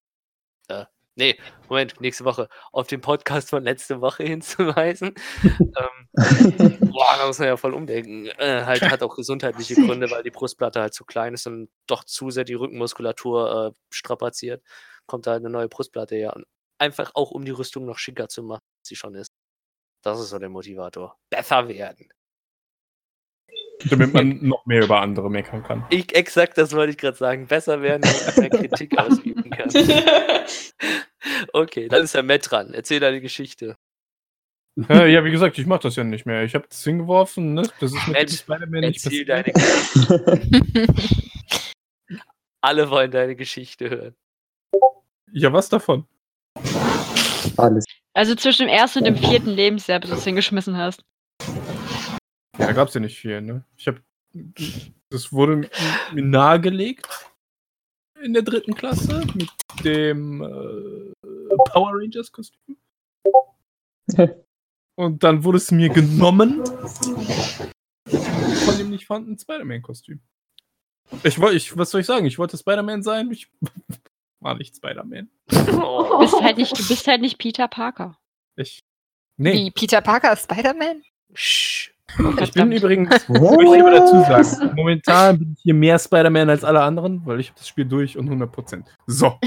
äh, nee, Moment, nächste Woche, auf den Podcast von letzte Woche hinzuweisen. ähm, boah, da muss man ja voll umdenken. Äh, halt hat auch gesundheitliche Gründe, weil die Brustplatte halt zu klein ist und doch zu sehr die Rückenmuskulatur äh, strapaziert. Kommt da halt eine neue Brustplatte her. Und einfach auch, um die Rüstung noch schicker zu machen, als sie schon ist. Das ist so der Motivator. Besser werden. Damit man noch mehr über andere meckern kann. Ich, exakt, das wollte ich gerade sagen. Besser werden, damit man mehr Kritik ausüben kann. Okay, dann ist der Matt dran. Erzähl deine Geschichte. Ja, wie gesagt, ich mache das ja nicht mehr. Ich habe das hingeworfen, ne? Das ist mit Matt, dem Spider-Man nicht Erzähl passiert. deine Geschichte. Alle wollen deine Geschichte hören. Ja, was davon? Alles. Also zwischen dem ersten und dem vierten Lebensjahr, bis du es hingeschmissen hast. Ja, da gab's ja nicht viel, ne? Ich habe Das wurde mir nahegelegt in der dritten Klasse mit dem äh, Power Rangers Kostüm. Und dann wurde es mir genommen von dem nicht vorhandenen Spider-Man Kostüm. Ich wollte, ich, was soll ich sagen? Ich wollte Spider-Man sein. Ich war nicht Spider-Man. Du bist halt nicht, du bist halt nicht Peter Parker. Ich, nee, Wie Peter Parker ist Spider-Man? Sch. Ich bin übrigens, möchte ich aber dazu sagen, momentan bin ich hier mehr Spider-Man als alle anderen, weil ich habe das Spiel durch und 100%. So.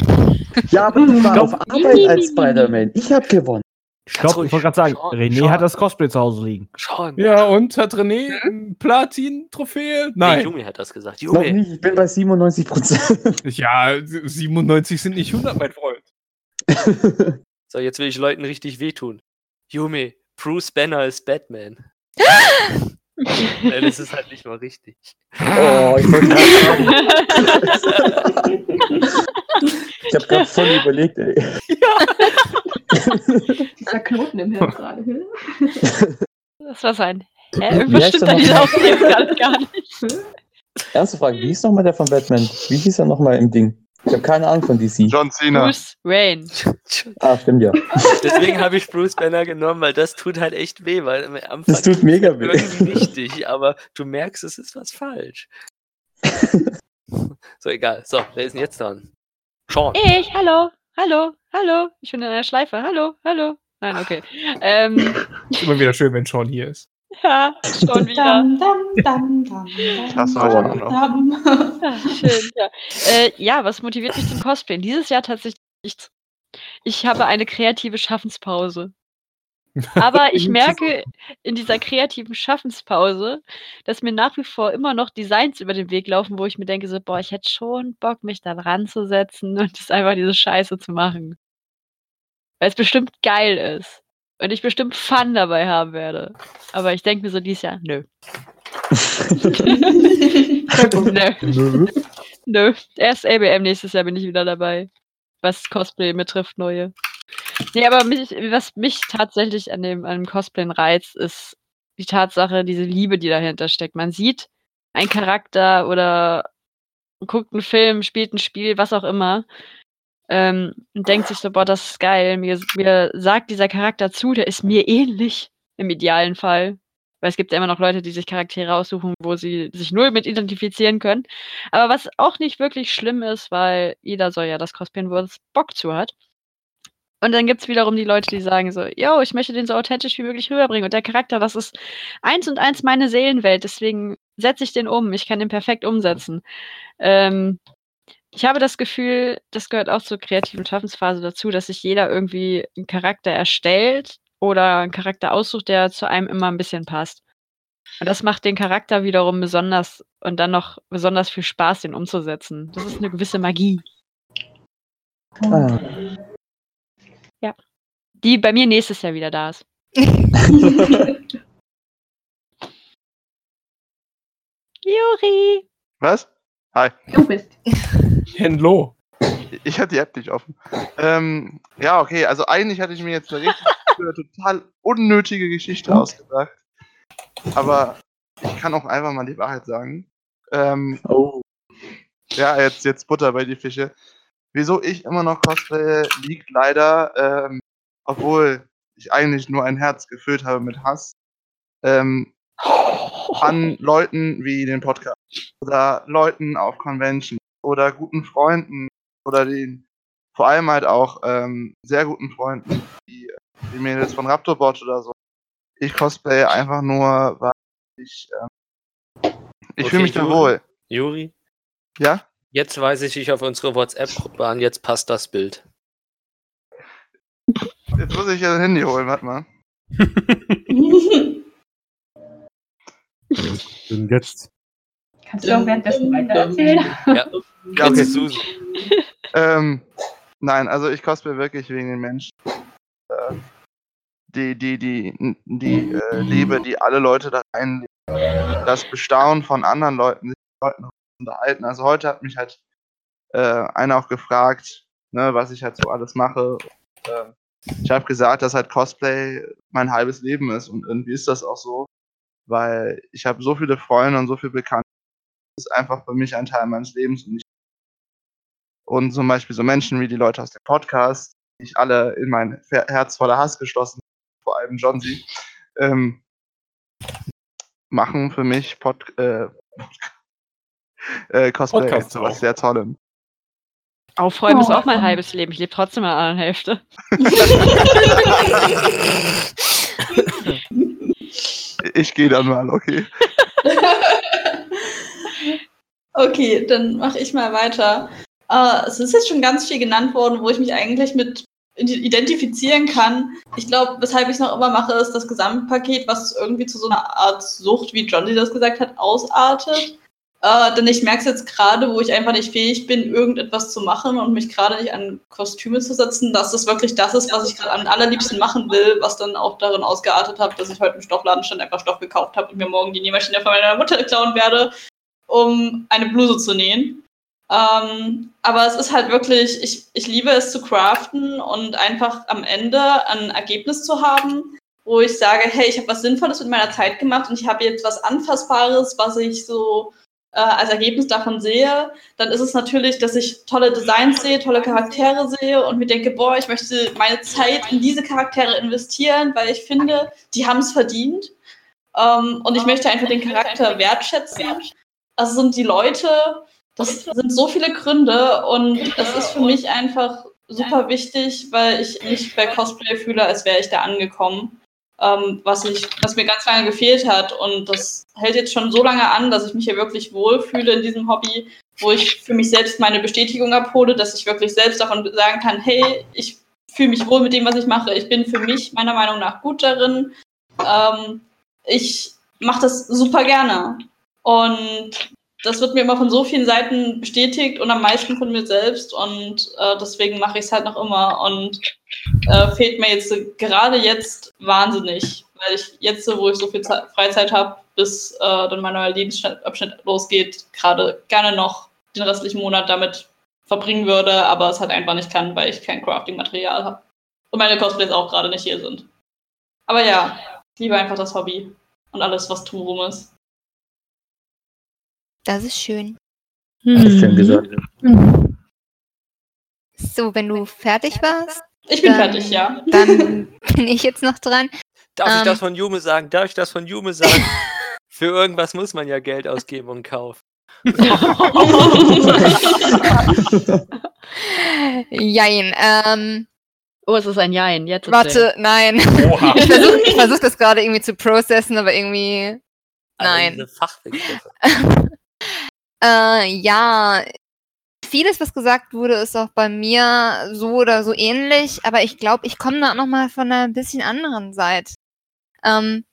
Ja, aber ich war auf Arbeit als Spider-Man. Ich hab gewonnen. Ich glaube, ich wollte gerade sagen, René hat das Cosplay zu Hause liegen. Schon. Ja, und hat René ein Platin-Trophäe? Nee, Nein. Junge hat das gesagt. Noch Junge. nicht, ich bin bei 97 Prozent. Ja, 97 sind nicht 100, mein Freund. So, jetzt will ich Leuten richtig wehtun. Yume, Bruce Banner ist Batman. Nein, das ist halt nicht mal richtig. Oh, ich wollte gerade sagen. Ich habe gerade voll überlegt, ey. Dieser Knoten im Hirn gerade. Das war sein. Hä, irgendwas Wie heißt stimmt der an dieser noch? Aufnahme gerade gar nicht. Ernste Frage, wie hieß nochmal der von Batman? Wie hieß er nochmal im Ding? Ich habe keine Ahnung von DC. John Cena. Bruce Wayne. Ah, stimmt ja. Deswegen habe ich Bruce Banner genommen, weil das tut halt echt weh, weil am Anfang Das tut mega weh. irgendwie richtig, aber du merkst, es ist was falsch. so, egal. So, wer ist denn jetzt dran? Sean. Ich, hallo, hallo, hallo. Ich bin in einer Schleife. Hallo, hallo. Nein, okay. Ähm, Ist immer wieder schön, wenn Sean hier ist. Ja, schon wieder. Dam, dam, dam, dam, Das dam, war noch. dam. Ah, schön, ja. Äh, ja, was motiviert mich zum Cosplayen? Dieses Jahr tatsächlich nichts. Ich habe eine kreative Schaffenspause. Aber ich merke in dieser kreativen Schaffenspause, dass mir nach wie vor immer noch Designs über den Weg laufen, wo ich mir denke, so, boah, ich hätte schon Bock, mich da ranzusetzen und das einfach diese Scheiße zu machen. Weil es bestimmt geil ist. Und ich bestimmt Fun dabei haben werde. Aber ich denke mir so dieses Jahr, nö. nö. Nö. Erst ABM nächstes Jahr bin ich wieder dabei. Was Cosplay betrifft, neue. Nee, aber mich, was mich tatsächlich an dem, an dem Cosplayen reizt, ist die Tatsache, diese Liebe, die dahinter steckt. Man sieht einen Charakter oder guckt einen Film, spielt ein Spiel, was auch immer, ähm, und denkt sich so, boah, das ist geil. Mir, mir sagt dieser Charakter zu, der ist mir ähnlich im idealen Fall. Weil es gibt ja immer noch Leute, die sich Charaktere aussuchen, wo sie sich null mit identifizieren können. Aber was auch nicht wirklich schlimm ist, weil jeder soll ja das cosplayen, wo es Bock zu hat. Und dann gibt es wiederum die Leute, die sagen so, yo, ich möchte den so authentisch wie möglich rüberbringen. Und der Charakter, das ist eins und eins meine Seelenwelt, deswegen setze ich den um. Ich kann den perfekt umsetzen. Ähm, ich habe das Gefühl, das gehört auch zur kreativen Schaffensphase dazu, dass sich jeder irgendwie einen Charakter erstellt oder einen Charakter aussucht, der zu einem immer ein bisschen passt. Und das macht den Charakter wiederum besonders und dann noch besonders viel Spaß, den umzusetzen. Das ist eine gewisse Magie, Ah. die bei mir nächstes Jahr wieder da ist. Juri! Was? Hi. Du bist. Henlo. Ich hatte die App nicht offen. Ähm, ja, okay, also eigentlich hatte ich mir jetzt eine richtig eine total unnötige Geschichte ausgedacht. Aber ich kann auch einfach mal die Wahrheit sagen. Ähm, Oh. ja, jetzt, jetzt Butter bei die Fische. Wieso ich immer noch cosplaye, liegt leider, ähm, obwohl ich eigentlich nur ein Herz gefüllt habe mit Hass, ähm, an Leuten wie den Podcast oder Leuten auf Convention oder guten Freunden oder den vor allem halt auch ähm, sehr guten Freunden, wie die Mädels von Raptorbot oder so. Ich cosplaye einfach nur, weil ich ähm, ich Okay, fühle mich da wohl. Juri, Ja? jetzt weise ich dich auf unsere WhatsApp-Gruppe an, jetzt passt das Bild. Jetzt muss ich ja ein Handy holen, warte mal. Und jetzt. Kannst du auch währenddessen weitererzählen? Ja, Ja, jetzt okay. ist Susi. Ähm, nein, also ich cosplay wirklich wegen den Menschen. Äh, die, die, die, die äh, Liebe, die alle Leute da reinlegen. Das Bestaunen von anderen Leuten, sich mit Leuten unterhalten. Also heute hat mich halt äh, einer auch gefragt, ne, was ich halt so alles mache. Und, äh, ich habe gesagt, dass halt Cosplay mein halbes Leben ist und irgendwie ist das auch so, weil ich habe so viele Freunde und so viele Bekannte, ist einfach für mich ein Teil meines Lebens und, ich, und zum Beispiel so Menschen wie die Leute aus dem Podcast, die ich alle in mein Herz voller Hass geschlossen, habe, vor allem John C., ähm, machen für mich Pod, äh, äh, Cosplay Podcast was auch. sehr Tollem. Aufräumen ist Oh. auch mein halbes Leben. Ich lebe trotzdem in der anderen Hälfte. Ich gehe dann mal, okay. Okay, dann mache ich mal weiter. Äh, es ist jetzt schon ganz viel genannt worden, wo ich mich eigentlich mit identifizieren kann. Ich glaube, weshalb ich es noch immer mache, ist das Gesamtpaket, was irgendwie zu so einer Art Sucht, wie John das gesagt hat, ausartet. Äh, denn ich merke es jetzt gerade, wo ich einfach nicht fähig bin, irgendetwas zu machen und mich gerade nicht an Kostüme zu setzen, dass das wirklich das ist, was ich gerade am allerliebsten machen will, was dann auch darin ausgeartet hat, dass ich heute im Stoffladen stand, einfach Stoff gekauft habe und mir morgen die Nähmaschine von meiner Mutter klauen werde, um eine Bluse zu nähen. Ähm, aber es ist halt wirklich, ich, ich liebe es zu craften und einfach am Ende ein Ergebnis zu haben, wo ich sage, hey, ich habe was Sinnvolles mit meiner Zeit gemacht und ich habe jetzt was Anfassbares, was ich so äh, als Ergebnis davon sehe, dann ist es natürlich, dass ich tolle Designs sehe, tolle Charaktere sehe und mir denke, boah, ich möchte meine Zeit in diese Charaktere investieren, weil ich finde, die haben es verdient. Ähm, und ich möchte einfach den Charakter wertschätzen. Also sind die Leute, das sind so viele Gründe und es ist für mich einfach super wichtig, weil ich mich bei Cosplay fühle, als wäre ich da angekommen ähm, was, ich, was mir ganz lange gefehlt hat. Und das hält jetzt schon so lange an, dass ich mich hier wirklich wohlfühle in diesem Hobby, wo ich für mich selbst meine Bestätigung abhole, dass ich wirklich selbst davon sagen kann, hey, ich fühle mich wohl mit dem, was ich mache. Ich bin für mich meiner Meinung nach gut darin. Ähm, ich mache das super gerne. Und das wird mir immer von so vielen Seiten bestätigt und am meisten von mir selbst. Und äh, deswegen mache ich es halt noch immer. Und äh, fehlt mir jetzt gerade jetzt wahnsinnig, weil ich jetzt, wo ich so viel Ze Freizeit habe, bis äh, dann mein neuer Lebensabschnitt losgeht, gerade gerne noch den restlichen Monat damit verbringen würde, aber es halt einfach nicht kann, weil ich kein Crafting-Material habe. Und meine Cosplays auch gerade nicht hier sind. Aber ja, ich liebe einfach das Hobby und alles, was drumherum ist. Das ist schön. Das ist schön gesagt. So, wenn du fertig warst, Ich bin Dann- fertig, ja. dann bin ich jetzt noch dran. Darf ich Ähm. das von Jume sagen? Darf ich das von Jume sagen? Für irgendwas muss man ja Geld ausgeben und kaufen. Jein. Ähm, Oh, es ist ein Jein. Jetzt warte, nein. Oha. Ich versuche ich versuch das gerade irgendwie zu processen, aber irgendwie. Also Nein. diese Fachbegriffe. Äh, ja, vieles, was gesagt wurde, ist auch bei mir so oder so ähnlich, aber ich glaube, ich komme da noch mal von einer bisschen anderen Seite. Ähm,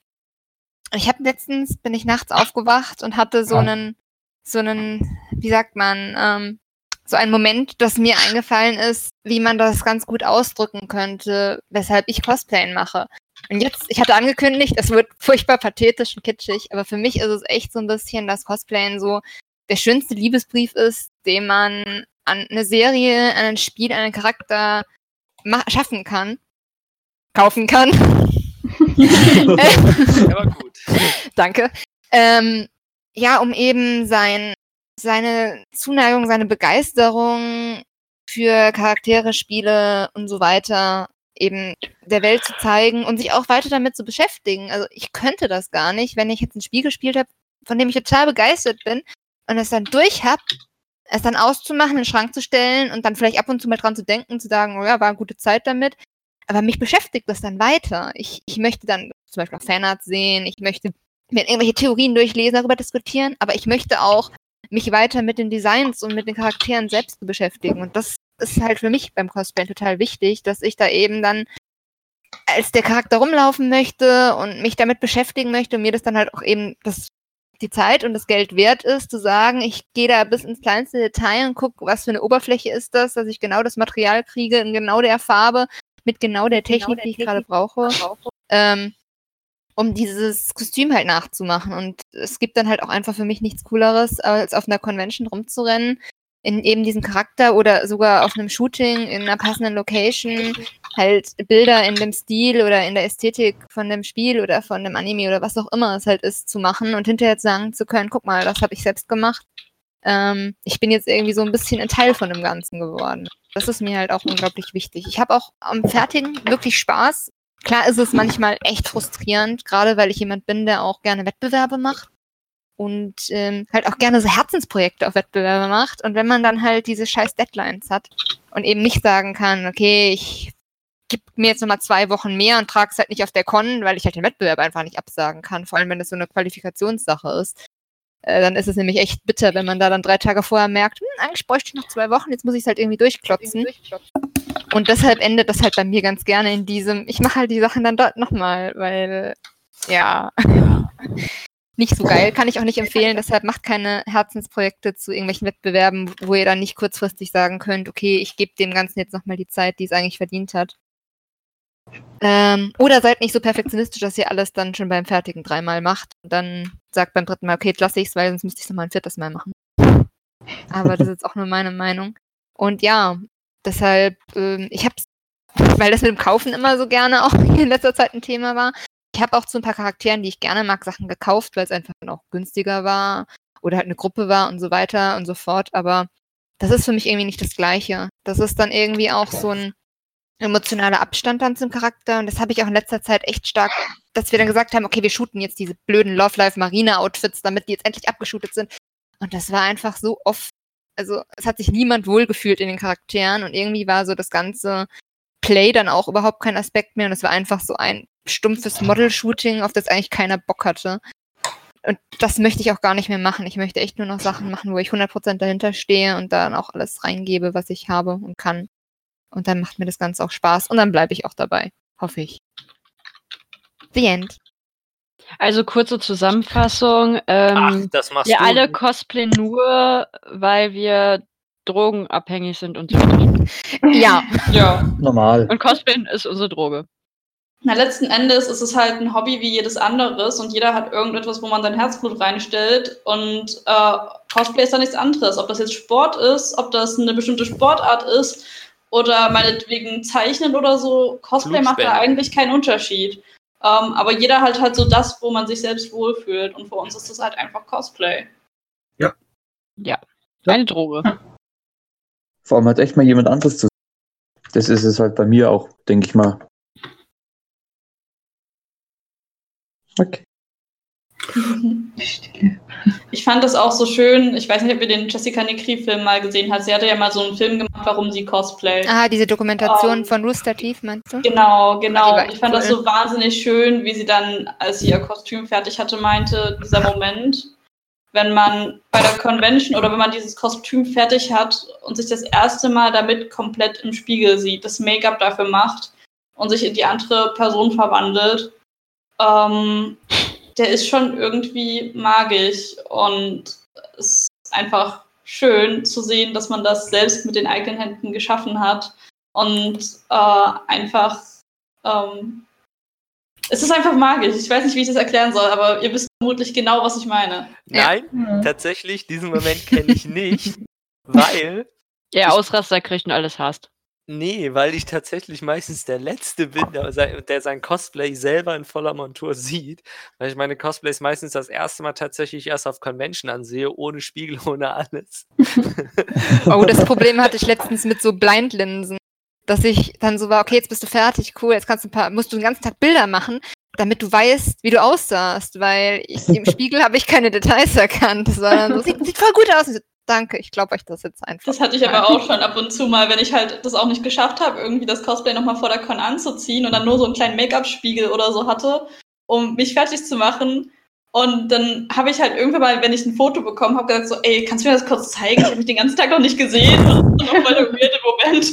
ich habe letztens, bin ich nachts aufgewacht und hatte so einen, so einen, wie sagt man, ähm, so einen Moment, dass mir eingefallen ist, wie man das ganz gut ausdrücken könnte, weshalb ich Cosplayen mache. Und jetzt, ich hatte angekündigt, es wird furchtbar pathetisch und kitschig, aber für mich ist es echt so ein bisschen, dass Cosplayen so der schönste Liebesbrief ist, den man an eine Serie, an ein Spiel, an einen Charakter schaffen kann. Kaufen kann. Aber gut. Danke. Ähm, ja, um eben sein, seine Zuneigung, seine Begeisterung für Charaktere, Spiele und so weiter eben der Welt zu zeigen und sich auch weiter damit zu beschäftigen. Also ich könnte das gar nicht, wenn ich jetzt ein Spiel gespielt habe, von dem ich total begeistert bin und es dann durch hab, es dann auszumachen, in den Schrank zu stellen und dann vielleicht ab und zu mal dran zu denken, zu sagen, oh ja, war eine gute Zeit damit. Aber mich beschäftigt das dann weiter. Ich, ich möchte dann zum Beispiel auch Fanarts sehen, ich möchte mir irgendwelche Theorien durchlesen, darüber diskutieren, aber ich möchte auch mich weiter mit den Designs und mit den Charakteren selbst beschäftigen. Und das ist halt für mich beim Cosplay total wichtig, dass ich da eben dann als der Charakter rumlaufen möchte und mich damit beschäftigen möchte und mir das dann halt auch eben das, die Zeit und das Geld wert ist, zu sagen, ich gehe da bis ins kleinste Detail und gucke, was für eine Oberfläche ist das, dass ich genau das Material kriege in genau der Farbe, mit genau der Technik, die ich gerade brauche, ähm, um dieses Kostüm halt nachzumachen. Und es gibt dann halt auch einfach für mich nichts Cooleres, als auf einer Convention rumzurennen in eben diesem Charakter oder sogar auf einem Shooting in einer passenden Location halt Bilder in dem Stil oder in der Ästhetik von dem Spiel oder von dem Anime oder was auch immer es halt ist, zu machen und hinterher sagen zu können, guck mal, das habe ich selbst gemacht. Ähm, ich bin jetzt irgendwie so ein bisschen ein Teil von dem Ganzen geworden. Das ist mir halt auch unglaublich wichtig. Ich habe auch am Fertigen wirklich Spaß. Klar ist es manchmal echt frustrierend, gerade weil ich jemand bin, der auch gerne Wettbewerbe macht und ähm, halt auch gerne so Herzensprojekte auf Wettbewerbe macht. Und wenn man dann halt diese scheiß Deadlines hat und eben nicht sagen kann, okay, ich gib mir jetzt nochmal zwei Wochen mehr und trage es halt nicht auf der Con, weil ich halt den Wettbewerb einfach nicht absagen kann, vor allem wenn das so eine Qualifikationssache ist. Äh, dann ist es nämlich echt bitter, wenn man da dann drei Tage vorher merkt, hm, eigentlich bräuchte ich noch zwei Wochen, jetzt muss ich es halt irgendwie durchklotzen. Und deshalb endet das halt bei mir ganz gerne in diesem, ich mache halt die Sachen dann dort nochmal, weil, ja, nicht so geil, kann ich auch nicht empfehlen. Deshalb macht keine Herzensprojekte zu irgendwelchen Wettbewerben, wo ihr dann nicht kurzfristig sagen könnt, okay, ich gebe dem Ganzen jetzt nochmal die Zeit, die es eigentlich verdient hat. Ähm, oder seid nicht so perfektionistisch, dass ihr alles dann schon beim Fertigen dreimal macht und dann sagt beim dritten Mal, okay, jetzt lasse ich es, weil sonst müsste ich es nochmal ein viertes Mal machen. Aber das ist auch nur meine Meinung. Und ja, deshalb, ähm, ich hab's, weil das mit dem Kaufen immer so gerne auch in letzter Zeit ein Thema war. Ich habe auch zu ein paar Charakteren, die ich gerne mag, Sachen gekauft, weil es einfach dann auch günstiger war oder halt eine Gruppe war und so weiter und so fort. Aber das ist für mich irgendwie nicht das Gleiche. Das ist dann irgendwie auch so ein emotionaler Abstand dann zum Charakter. Und das habe ich auch in letzter Zeit echt stark, dass wir dann gesagt haben, okay, wir shooten jetzt diese blöden Love Life Marina Outfits, damit die jetzt endlich abgeshootet sind. Und das war einfach so oft, also es hat sich niemand wohlgefühlt in den Charakteren und irgendwie war so das ganze Play dann auch überhaupt kein Aspekt mehr und es war einfach so ein stumpfes Model-Shooting, auf das eigentlich keiner Bock hatte. Und das möchte ich auch gar nicht mehr machen. Ich möchte echt nur noch Sachen machen, wo ich 100% dahinter stehe und dann auch alles reingebe, was ich habe und kann. Und dann macht mir das Ganze auch Spaß und dann bleibe ich auch dabei. Hoffe ich. The End. Also kurze Zusammenfassung. Ähm, Ach, das machst wir du. alle cosplayen nur, weil wir drogenabhängig sind und so. Ja. Ja. Normal. Und Cosplayen ist unsere Droge. Na, letzten Endes ist es halt ein Hobby wie jedes anderes und jeder hat irgendetwas, wo man sein Herzblut reinstellt und äh, Cosplay ist da nichts anderes. Ob das jetzt Sport ist, ob das eine bestimmte Sportart ist oder meinetwegen Zeichnen oder so, Cosplay macht da eigentlich keinen Unterschied. Ähm, aber jeder hat halt so das, wo man sich selbst wohlfühlt und für uns ist das halt einfach Cosplay. Ja. Eine Droge. Vor allem hat echt mal jemand anderes zu. Das ist es halt bei mir auch, denke ich mal. Okay. Ich fand das auch so schön. Ich weiß nicht, ob ihr den Jessica Nigri-Film mal gesehen habt. Sie hatte ja mal so einen Film gemacht, warum sie Cosplay. Ah, diese Dokumentation Ähm, von Rooster Teeth, meinst du? Genau, genau. Ich fand das cool. so wahnsinnig schön, wie sie dann, als sie ihr Kostüm fertig hatte, meinte, dieser Moment, wenn man bei der Convention oder wenn man dieses Kostüm fertig hat und sich das erste Mal damit komplett im Spiegel sieht, das Make-up dafür macht und sich in die andere Person verwandelt, ähm, der ist schon irgendwie magisch und es ist einfach schön zu sehen, dass man das selbst mit den eigenen Händen geschaffen hat und äh, einfach ähm, es ist einfach magisch. Ich weiß nicht, wie ich das erklären soll, aber ihr wisst vermutlich genau, was ich meine. Nein, Mhm. tatsächlich, diesen Moment kenne ich nicht, weil, Der Ausraster kriegt und alles hasst. Nee, weil ich tatsächlich meistens der Letzte bin, der, sein- der sein Cosplay selber in voller Montur sieht, weil ich meine Cosplays meistens das erste Mal tatsächlich erst auf Convention ansehe, ohne Spiegel, ohne alles. Oh, das Problem hatte ich letztens mit so Blindlinsen. Dass ich dann so war, okay, jetzt bist du fertig, cool, jetzt kannst du ein paar, musst du den ganzen Tag Bilder machen, damit du weißt, wie du aussahst, weil ich, im Spiegel habe ich keine Details erkannt, sondern so, sieht, sieht voll gut aus. Danke, ich glaube euch das jetzt einfach. Das hatte ich aber auch schon ab und zu mal, wenn ich halt das auch nicht geschafft habe, irgendwie das Cosplay nochmal vor der Con anzuziehen und dann nur so einen kleinen Make-up-Spiegel oder so hatte, um mich fertig zu machen. Und dann habe ich halt irgendwann mal, wenn ich ein Foto bekommen habe, gesagt so, ey, kannst du mir das kurz zeigen? Ich habe mich den ganzen Tag noch nicht gesehen. Und das war der weirde Moment.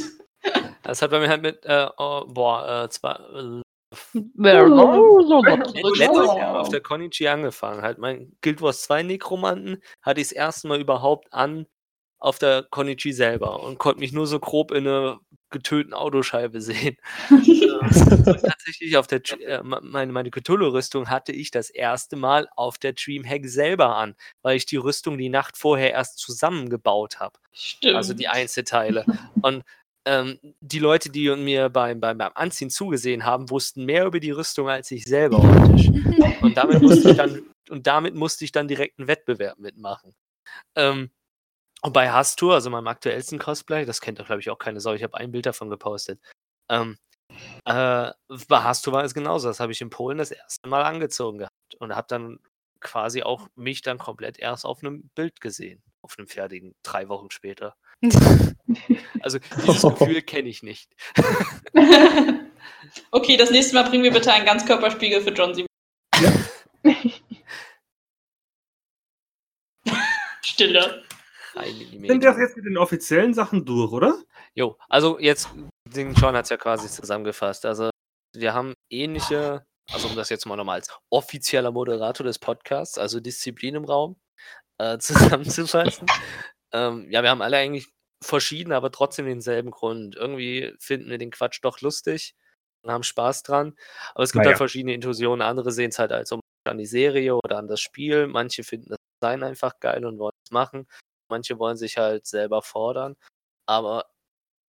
Das hat bei mir halt mit, äh, oh, boah, äh, zwar, äh, letztes Jahr auf der Konichi angefangen. Halt mein Guild Wars 2 Nekromanten hatte ich das erste Mal überhaupt an auf der Konichi selber und konnte mich nur so grob in eine getöten Autoscheibe sehen. Und tatsächlich auf der äh, me- meine, meine Cthulhu-Rüstung hatte ich das erste Mal auf der Dreamhack selber an, weil ich die Rüstung die Nacht vorher erst zusammengebaut habe. Stimmt. Also die Einzelteile. Und ähm, die Leute, die mir beim, beim, beim Anziehen zugesehen haben, wussten mehr über die Rüstung als ich selber optisch. Und damit musste ich dann, und damit musste ich dann direkt einen Wettbewerb mitmachen. Ähm, und bei Hastur, also meinem aktuellsten Cosplay, das kennt doch, glaube ich, auch keine Sau, ich habe ein Bild davon gepostet. Ähm, äh, bei Hastur war es genauso. Das habe ich in Polen das erste Mal angezogen gehabt und habe dann quasi auch mich dann komplett erst auf einem Bild gesehen. Auf einem fertigen, drei Wochen später. Also dieses Gefühl kenne ich nicht. okay, das nächste Mal bringen wir bitte einen Ganzkörperspiegel für John Simon. Stille. In die Sind wir Medien. jetzt mit den offiziellen Sachen durch, oder? Jo, also jetzt, den Sean hat es ja quasi zusammengefasst. Also wir haben ähnliche, also um das jetzt mal nochmal als offizieller Moderator des Podcasts, also Disziplin im Raum, äh, zusammenzufassen. Ähm, ja, wir haben alle eigentlich verschiedene, aber trotzdem denselben Grund. Irgendwie finden wir den Quatsch doch lustig und haben Spaß dran. Aber es gibt Naja. halt verschiedene Intuitionen. Andere sehen es halt als um an die Serie oder an das Spiel. Manche finden das Design einfach geil und wollen es machen. Manche wollen sich halt selber fordern. Aber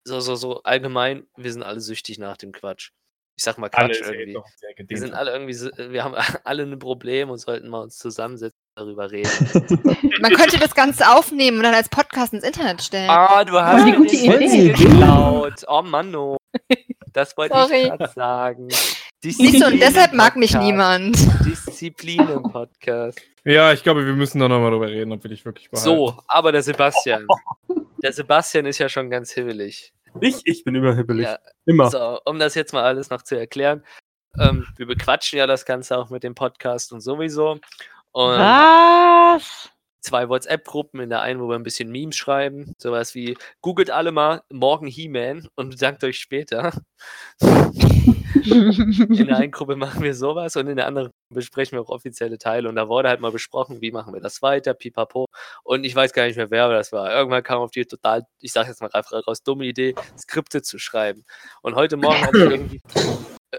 so, so, so allgemein, wir sind alle süchtig nach dem Quatsch. Ich sag mal Quatsch irgendwie. Wir sind alle irgendwie, wir haben alle ein Problem und sollten mal uns zusammensetzen darüber reden. Man könnte das Ganze aufnehmen und dann als Podcast ins Internet stellen. Ah, du hast eine gute Idee. geklaut. Oh Mann, oh. Das wollte Sorry. ich gerade sagen. Siehst du, und deshalb mag mich niemand. Disziplin im Podcast. Ja, ich glaube, wir müssen da nochmal drüber reden, ob wir dich wirklich behalten. So, aber der Sebastian. Der Sebastian ist ja schon ganz hibbelig. Ich, ich bin überhibbelig. Ja, Immer. So, um das jetzt mal alles noch zu erklären. Ähm, wir bequatschen ja das Ganze auch mit dem Podcast und sowieso. Und Was? zwei WhatsApp-Gruppen, in der einen, wo wir ein bisschen Memes schreiben, sowas wie googelt alle mal morgen He-Man und bedankt euch später. In der einen Gruppe machen wir sowas und in der anderen besprechen wir auch offizielle Teile und da wurde halt mal besprochen, wie machen wir das weiter, pipapo. Und ich weiß gar nicht mehr, wer das war. Irgendwann kam auf die total, ich sag jetzt mal einfach raus, dumme Idee, Skripte zu schreiben. Und heute Morgen hatte ich irgendwie,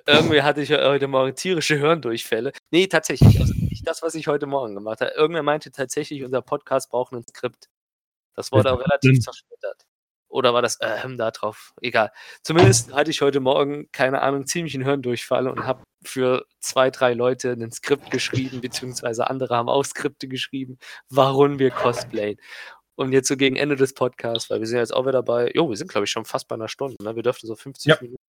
irgendwie hatte ich heute Morgen tierische Hirndurchfälle. Nee, tatsächlich, also nicht das, was ich heute Morgen gemacht habe. Irgendwer meinte tatsächlich, unser Podcast braucht ein Skript. Das wurde auch relativ zerschmettert. Oder war das ähm, da drauf? Egal. Zumindest hatte ich heute Morgen, keine Ahnung, ziemlich einen Hirndurchfall und habe für zwei, drei Leute ein Skript geschrieben, beziehungsweise andere haben auch Skripte geschrieben, warum wir cosplayen. Und jetzt so gegen Ende des Podcasts, weil wir sind jetzt auch wieder bei, jo, wir sind glaube ich schon fast bei einer Stunde, ne? wir dürften so 50 Ja. Minuten.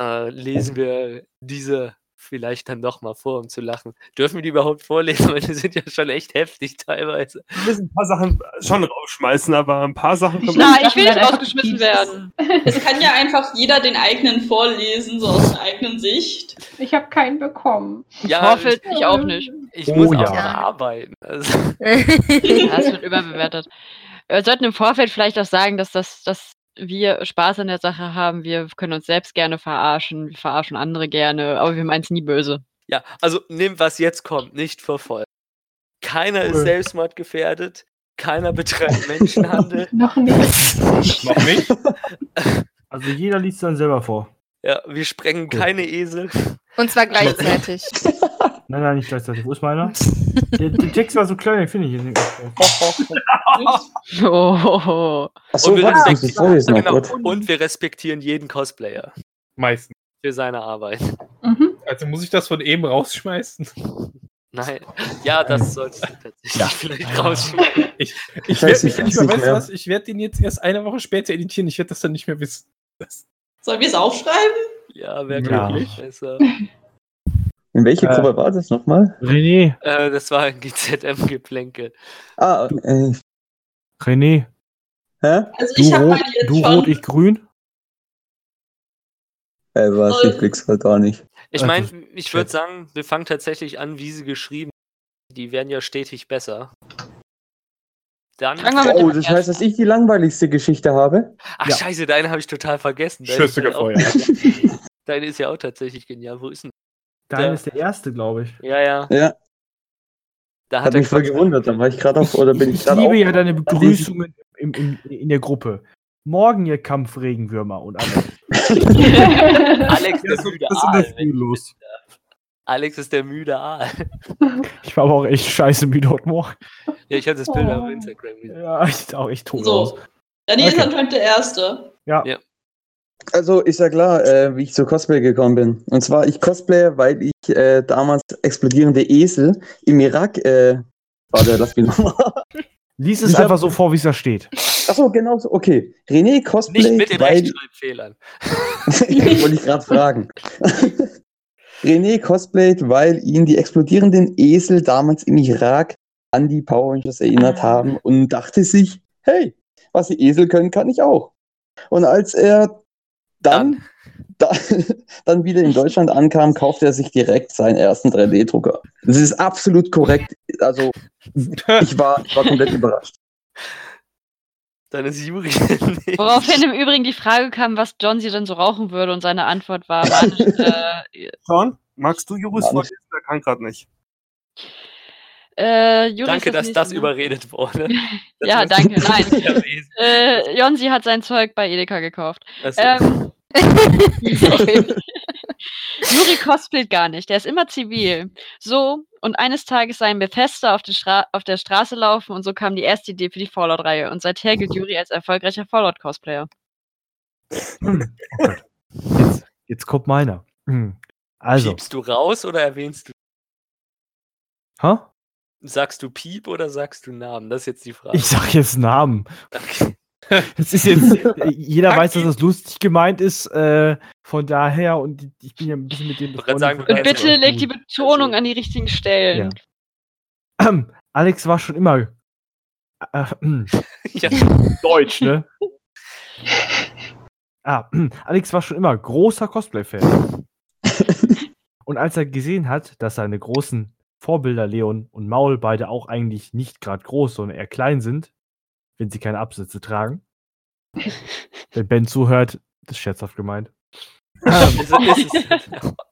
Äh, lesen wir diese vielleicht dann doch mal vor, um zu lachen. Dürfen wir die überhaupt vorlesen, weil die sind ja schon echt heftig teilweise. Wir müssen ein paar Sachen schon rausschmeißen, aber ein paar Sachen können Na, ich will nicht rausgeschmissen werden. Es kann ja einfach jeder den eigenen vorlesen, so aus der eigenen Sicht. Ich habe keinen bekommen. Ja, Vorfeld ich auch nicht. ich Oh muss ja. auch arbeiten. Also, Ja, es wird überbewertet. Wir sollten im Vorfeld vielleicht auch sagen, dass, das, dass wir Spaß an der Sache haben. Wir können uns selbst gerne verarschen. Wir verarschen andere gerne, aber wir meinen es nie böse. ja, also nimm, was jetzt kommt, nicht für voll. Keiner ist Cool. selbstmordgefährdet, keiner betreibt Menschenhandel. Noch nicht. Noch nicht? Also jeder liest dann selber vor. Ja, wir sprengen Cool. keine Esel. Und zwar gleichzeitig. Nein, nein, nicht gleichzeitig. Wo ist meiner? Der, der Text war so klein, den finde ich jetzt nicht. Oh. Achso, Und wir ich muss respektieren- ich genau, und wir respektieren jeden Cosplayer Meistens. für seine Arbeit. Mhm. Also muss ich das von eben rausschmeißen? Nein, ja, das solltest du tatsächlich Ja. vielleicht rausschmeißen. Ich Ich werde nicht, ich, was ich, nicht weißt du mehr. was, ich werd den jetzt erst eine Woche später editieren. Ich werde das dann nicht mehr wissen. Sollen wir es aufschreiben? Ja, wäre Ja. glücklich. Besser. In welcher Äh. Gruppe war das nochmal? René, Äh, das war ein GZM-Geplänkel. Ah, äh, René, Also hä? du ich habe rot, meine jetzt du schon. rot, ich grün. Äh, was? Ich blick's grad gar nicht. Ich meine, das- ich würde sagen, wir fangen tatsächlich an, wie sie geschrieben. Die werden ja stetig besser. Dann. Oh, das heißt, dass ich die langweiligste Geschichte habe? Ach, Ja. scheiße, deine habe ich total vergessen. Deine halt auch- gefeuert. Deine ist ja auch tatsächlich genial. Wo ist denn? Dein ist der erste, glaube ich. Ja, ja. Ja, Da hat hat er mich voll gewundert. Dann war ich gerade auf, oder bin ich Ich gerade liebe auf? ja deine Begrüßungen im, im, in der Gruppe. Morgen, ihr Kampfregenwürmer und alle. Alex, müde ist in der Aal. Früh los. Alex ist der müde Aal. Ich war aber auch echt scheiße müde heute Morgen. Ja, ich habe das Bild Oh. auf Instagram gesehen. Ja, ich bin auch echt tot aus. So. Daniel ist Okay. anscheinend der Erste. Ja. Ja. Also ist ja klar, äh, wie ich zu Cosplay gekommen bin. Und zwar ich Cosplayer, weil ich äh, damals explodierende Esel im Irak. Äh, warte, lass mich nochmal. Lies es Ich hab- einfach so vor, wie es da steht. Achso, genau so. Okay. René Cosplay. Nicht mit den weil, Rechtschreibfehlern. Wollte ich gerade fragen. René cosplayt, weil ihn die explodierenden Esel damals im Irak an die Power Rangers erinnert Ah. haben und dachte sich, hey, was die Esel können, kann ich auch. Und als er dann, da, dann wieder in Deutschland ankam, kaufte er sich direkt seinen ersten 3D-Drucker. Das ist absolut korrekt. Also, ich war, ich war komplett überrascht. Dann ist Juri. Woraufhin im Übrigen die Frage kam, was John sie denn so rauchen würde und seine Antwort war, äh, Sean, magst du Juris vorlesen? Der kann gerade nicht. äh, Juri Danke, dass das ne? überredet wurde. Das Ja, danke, ich nein. Äh, Jonsi hat sein Zeug bei Edeka gekauft. Ähm. Juri cosplayt gar nicht, der ist immer zivil. So, und eines Tages sei ein Bethesda auf, auf der Straße laufen und so kam die erste Idee für die Fallout-Reihe. Und seither gilt Juri als erfolgreicher Fallout-Cosplayer. Jetzt, jetzt kommt meiner. Hm. Also, Piepst du raus oder erwähnst du? hä? Sagst du Piep oder sagst du Namen? Das ist jetzt die Frage. ich sag jetzt Namen. Okay. Das ist jetzt, äh, jeder weiß, dass das lustig gemeint ist, äh, von daher, und ich bin ja ein bisschen mit dem gerade sagen, befreundet, Und bitte leg die Betonung an die richtigen Stellen. Ja. gut. Alex war schon immer äh, Ja. Deutsch, ne? ah, Alex war schon immer großer Cosplay-Fan. Und als er gesehen hat, dass seine großen Vorbilder Leon und Maul beide auch eigentlich nicht gerade groß, sondern eher klein sind, wenn sie keine Absätze tragen. Wenn Ben zuhört, das ist scherzhaft gemeint.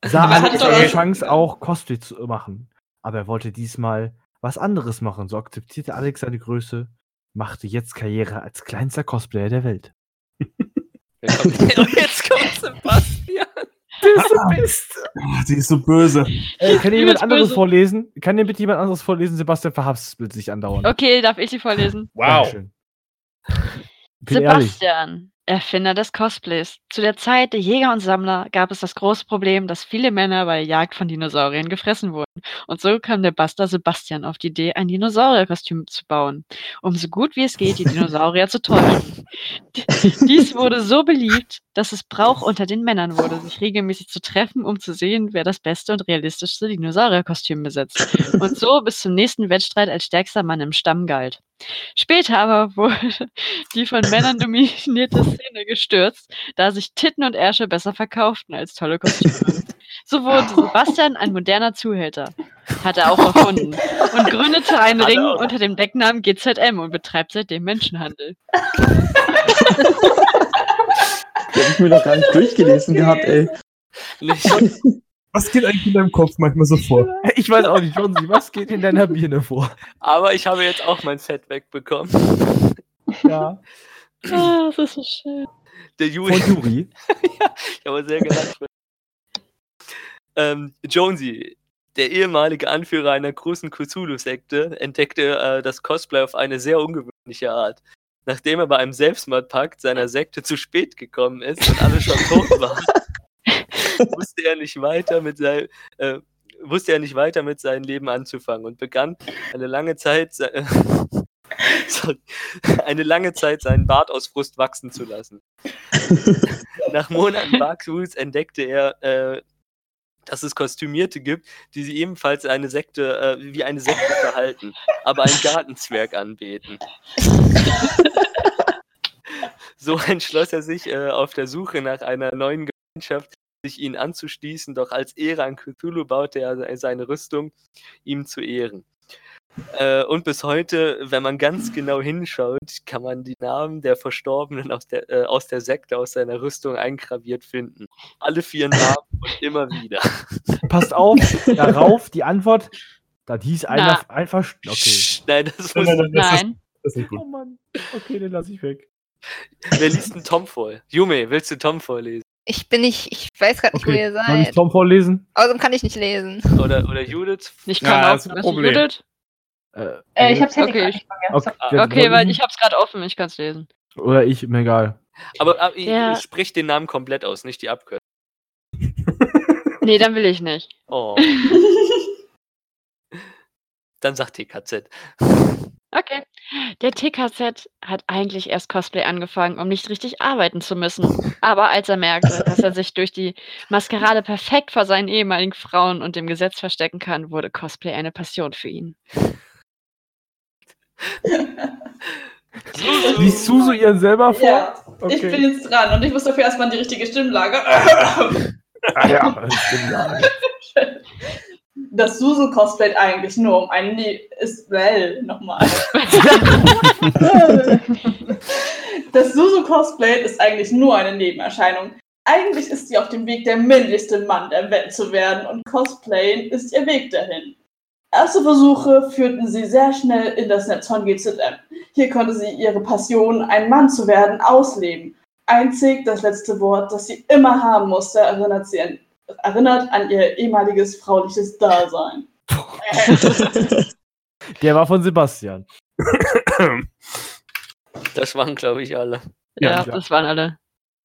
Sah Aber Alex hat doch- eine Chance, auch Cosplay zu machen. Aber er wollte diesmal was anderes machen. So akzeptierte Alex seine Größe, machte jetzt Karriere als kleinster Cosplayer der Welt. Und jetzt kommt Sebastian. Ah, Sie ist so böse. Äh, kann Ich jemand anderes böse. vorlesen? Kann dir bitte jemand anderes vorlesen? Sebastian verhaspelt sich andauernd. Okay, darf ich sie vorlesen? Ehrlich. Sebastian, Erfinder des Cosplays. Zu der Zeit der Jäger und Sammler gab es das große Problem, dass viele Männer bei der Jagd von Dinosauriern gefressen wurden. Und so kam der Buster Sebastian auf die Idee, ein Dinosaurierkostüm zu bauen, um so gut wie es geht die Dinosaurier zu täuschen. Dies wurde so beliebt, dass es Brauch unter den Männern wurde, sich regelmäßig zu treffen, um zu sehen, wer das beste und realistischste Dinosaurierkostüm besitzt. Und so bis zum nächsten Wettstreit als stärkster Mann im Stamm galt. Später aber wurde die von Männern dominierte Szene gestürzt, da sich Titten und Ärsche besser verkauften als tolle Kostüme. So wurde Sebastian ein moderner Zuhälter. Hat er auch erfunden. Und gründete einen Ring unter dem Decknamen GZM und betreibt seitdem Menschenhandel. Die habe ich mir noch gar nicht durchgelesen gehabt, ey. Nicht. Was geht eigentlich in deinem Kopf manchmal so vor? Ich weiß auch nicht, Johnsi, was geht in deiner Birne vor? Aber ich habe jetzt auch mein Fett wegbekommen. Ja. Ah, das ist so schön. Der Juri. Von Juri. Ich habe sehr gelacht. ähm, Jonesy, der ehemalige Anführer einer großen Cthulhu-Sekte, entdeckte äh, das Cosplay auf eine sehr ungewöhnliche Art. Nachdem er bei einem Selbstmordpakt seiner Sekte zu spät gekommen ist und alle schon tot waren, wusste er nicht weiter mit seinem äh, wusste er nicht weiter mit seinem Leben anzufangen und begann eine lange Zeit se- Sorry. eine lange Zeit seinen Bart aus Frust wachsen zu lassen. Nach Monaten Barfuß entdeckte er, äh, dass es Kostümierte gibt, die sie ebenfalls eine Sekte, äh, wie eine Sekte verhalten, aber einen Gartenzwerg anbeten. so entschloss er sich äh, auf der Suche nach einer neuen Gemeinschaft, sich ihnen anzuschließen, doch als Ehre an Cthulhu baute er se- seine Rüstung, ihm zu ehren. Äh, und bis heute, wenn man ganz genau hinschaut, kann man die Namen der Verstorbenen aus der, äh, aus der Sekte, aus seiner Rüstung eingraviert finden. Alle vier Namen und immer wieder. Passt auf, darauf die Antwort. Das hieß einer einfach. Okay. Nein, das muss nein, nein, das ist, gut. Oh Mann. Okay, den lasse ich weg. Wer liest denn Tom vor? Jume, willst du Tom vorlesen? Ich bin nicht, ich weiß gerade nicht, wo Okay, ihr soll ich seid. Tom vorlesen? Außerdem kann ich nicht lesen. Oder, oder Judith? Ich Ja, kann das auch. ist ein Was ist Problem. Judith? Äh, Äh, ich hab's Handy Okay, ich- nicht okay, Okay, soll weil ich- ich hab's gerade offen, ich kann's lesen. Oder ich, mir egal. Aber, aber ich- Ja. ich sprich den Namen komplett aus, nicht die Abkürzung. Nee, dann will ich nicht. Oh. Dann sagt TKZ. Okay. Der TKZ hat eigentlich erst Cosplay angefangen, um nicht richtig arbeiten zu müssen. Aber als er merkte, dass er sich durch die Maskerade perfekt vor seinen ehemaligen Frauen und dem Gesetz verstecken kann, wurde Cosplay eine Passion für ihn. Liest Susu ihren selber vor? Ja, Okay. ich bin jetzt dran und ich muss dafür erstmal in die richtige Stimmlage. Ah, ja, ja. Das Susu cosplayt eigentlich nur um einen ne ist well nochmal. Das Susu cosplayt ist eigentlich nur eine Nebenerscheinung. Eigentlich ist sie auf dem Weg, der männlichste Mann der Welt zu werden und Cosplayen ist ihr Weg dahin. Erste Versuche führten sie sehr schnell in das Netz von GZM. Hier konnte sie ihre Passion, ein Mann zu werden, ausleben. Einzig das letzte Wort, das sie immer haben musste, erinnert, sie an, erinnert an ihr ehemaliges frauliches Dasein. Der war von Sebastian. Das waren, glaube ich, alle. Ja, Ja. das waren alle.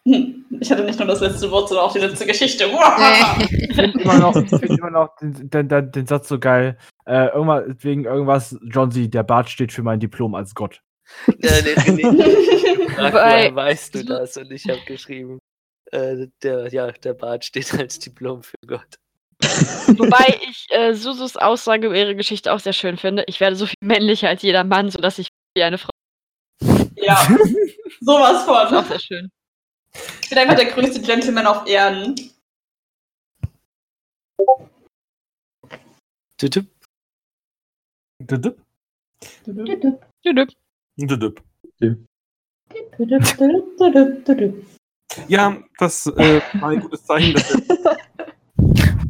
Hm, Ich hatte nicht nur das letzte Wort, sondern auch die letzte Geschichte. Ich finde immer noch, ich find immer noch den, den, den, den Satz so geil. Äh, irgendwas, wegen irgendwas, John C., der Bart steht für mein Diplom als Gott. Nee, nee, nee. Frag, Wobei- woher weißt du das? Und ich habe geschrieben, äh, der, ja, der Bart steht als Diplom für Gott. Wobei ich äh, Susus Aussage über ihre Geschichte auch sehr schön finde. Ich werde so viel männlicher als jeder Mann, sodass ich wie eine Frau. Ja, sowas Das ist auch von. sehr schön. Ich bin einfach der größte Gentleman auf Erden. Tütüp. Düdüp. Tüdüp. Düdüp. Ja, das äh, war ein gutes Zeichen, dass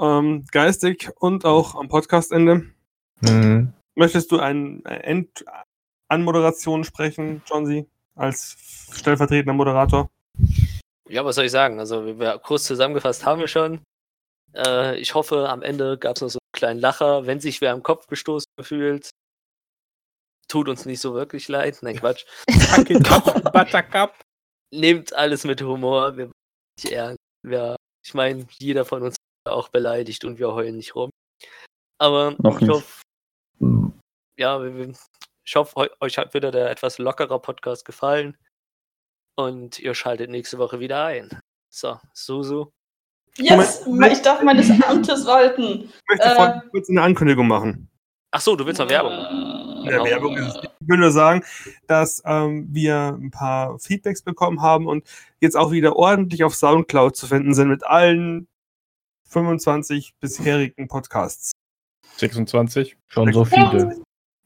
ähm, geistig und auch am Podcastende. Möchtest du eine End Anmoderation sprechen, John C., als stellvertretender Moderator? Ja, was soll ich sagen? Also, wir kurz zusammengefasst haben wir schon. Äh, ich hoffe, am Ende gab es noch so einen kleinen Lacher. Wenn sich wer am Kopf gestoßen fühlt, tut uns nicht so wirklich leid. Nein, Quatsch. Buttercup. Nehmt alles mit Humor. Wir nicht ernst. Wir, ich meine, jeder von uns ist auch beleidigt und wir heulen nicht rum. Aber Noch ich hoffe, ja, wir- wir- ich hoffe, eu- euch hat wieder der etwas lockerer Podcast gefallen. Und ihr schaltet nächste Woche wieder ein. So, Susu. Yes, ich darf meines Amtes walten. Ich möchte Äh. vorhin kurz eine Ankündigung machen. Ach so, du willst noch Werbung machen. Ja, Werbung ist es nicht. Ich will nur sagen, dass ähm, wir ein paar Feedbacks bekommen haben und jetzt auch wieder ordentlich auf Soundcloud zu finden sind mit allen 25 bisherigen Podcasts. 26. Schon so viele.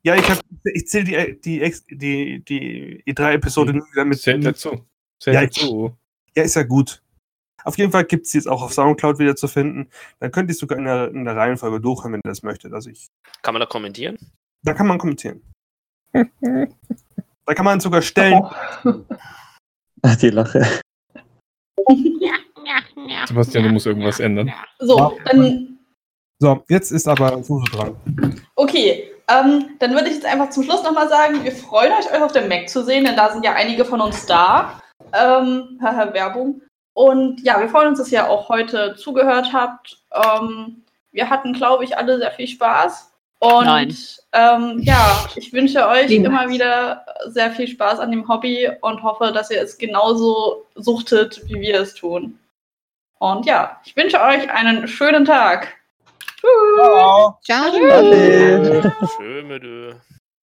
Ja, ich, hab- ich zähle die, die, die, die E3-Episode nur wieder mit. Zählt dazu. Zählt Ja, ich- dazu. Ja, ist ja gut. Auf jeden Fall gibt es jetzt auch auf Soundcloud wieder zu finden. Dann könnt ihr es sogar in der, in der Reihenfolge durchhören, wenn ihr das möchtet. Also ich, Kann man da kommentieren? Da kann man kommentieren. Da kann man sogar stellen. Ach, die Lache. Sebastian, du musst irgendwas ändern. So, dann, So, jetzt ist aber Susu dran. okay. Ähm, dann würde ich jetzt einfach zum Schluss nochmal sagen, wir freuen euch, euch auf dem Mac zu sehen, denn da sind ja einige von uns da. Ähm, Werbung. Und ja, wir freuen uns, dass ihr auch heute zugehört habt. Ähm, wir hatten, glaube ich, alle sehr viel Spaß. Und Nein. Ähm, ja, ich wünsche euch Niemals. immer wieder sehr viel Spaß an dem Hobby und hoffe, dass ihr es genauso suchtet, wie wir es tun. Und ja, ich wünsche euch einen schönen Tag. Tschüss. Ciao. Schön mit Ö.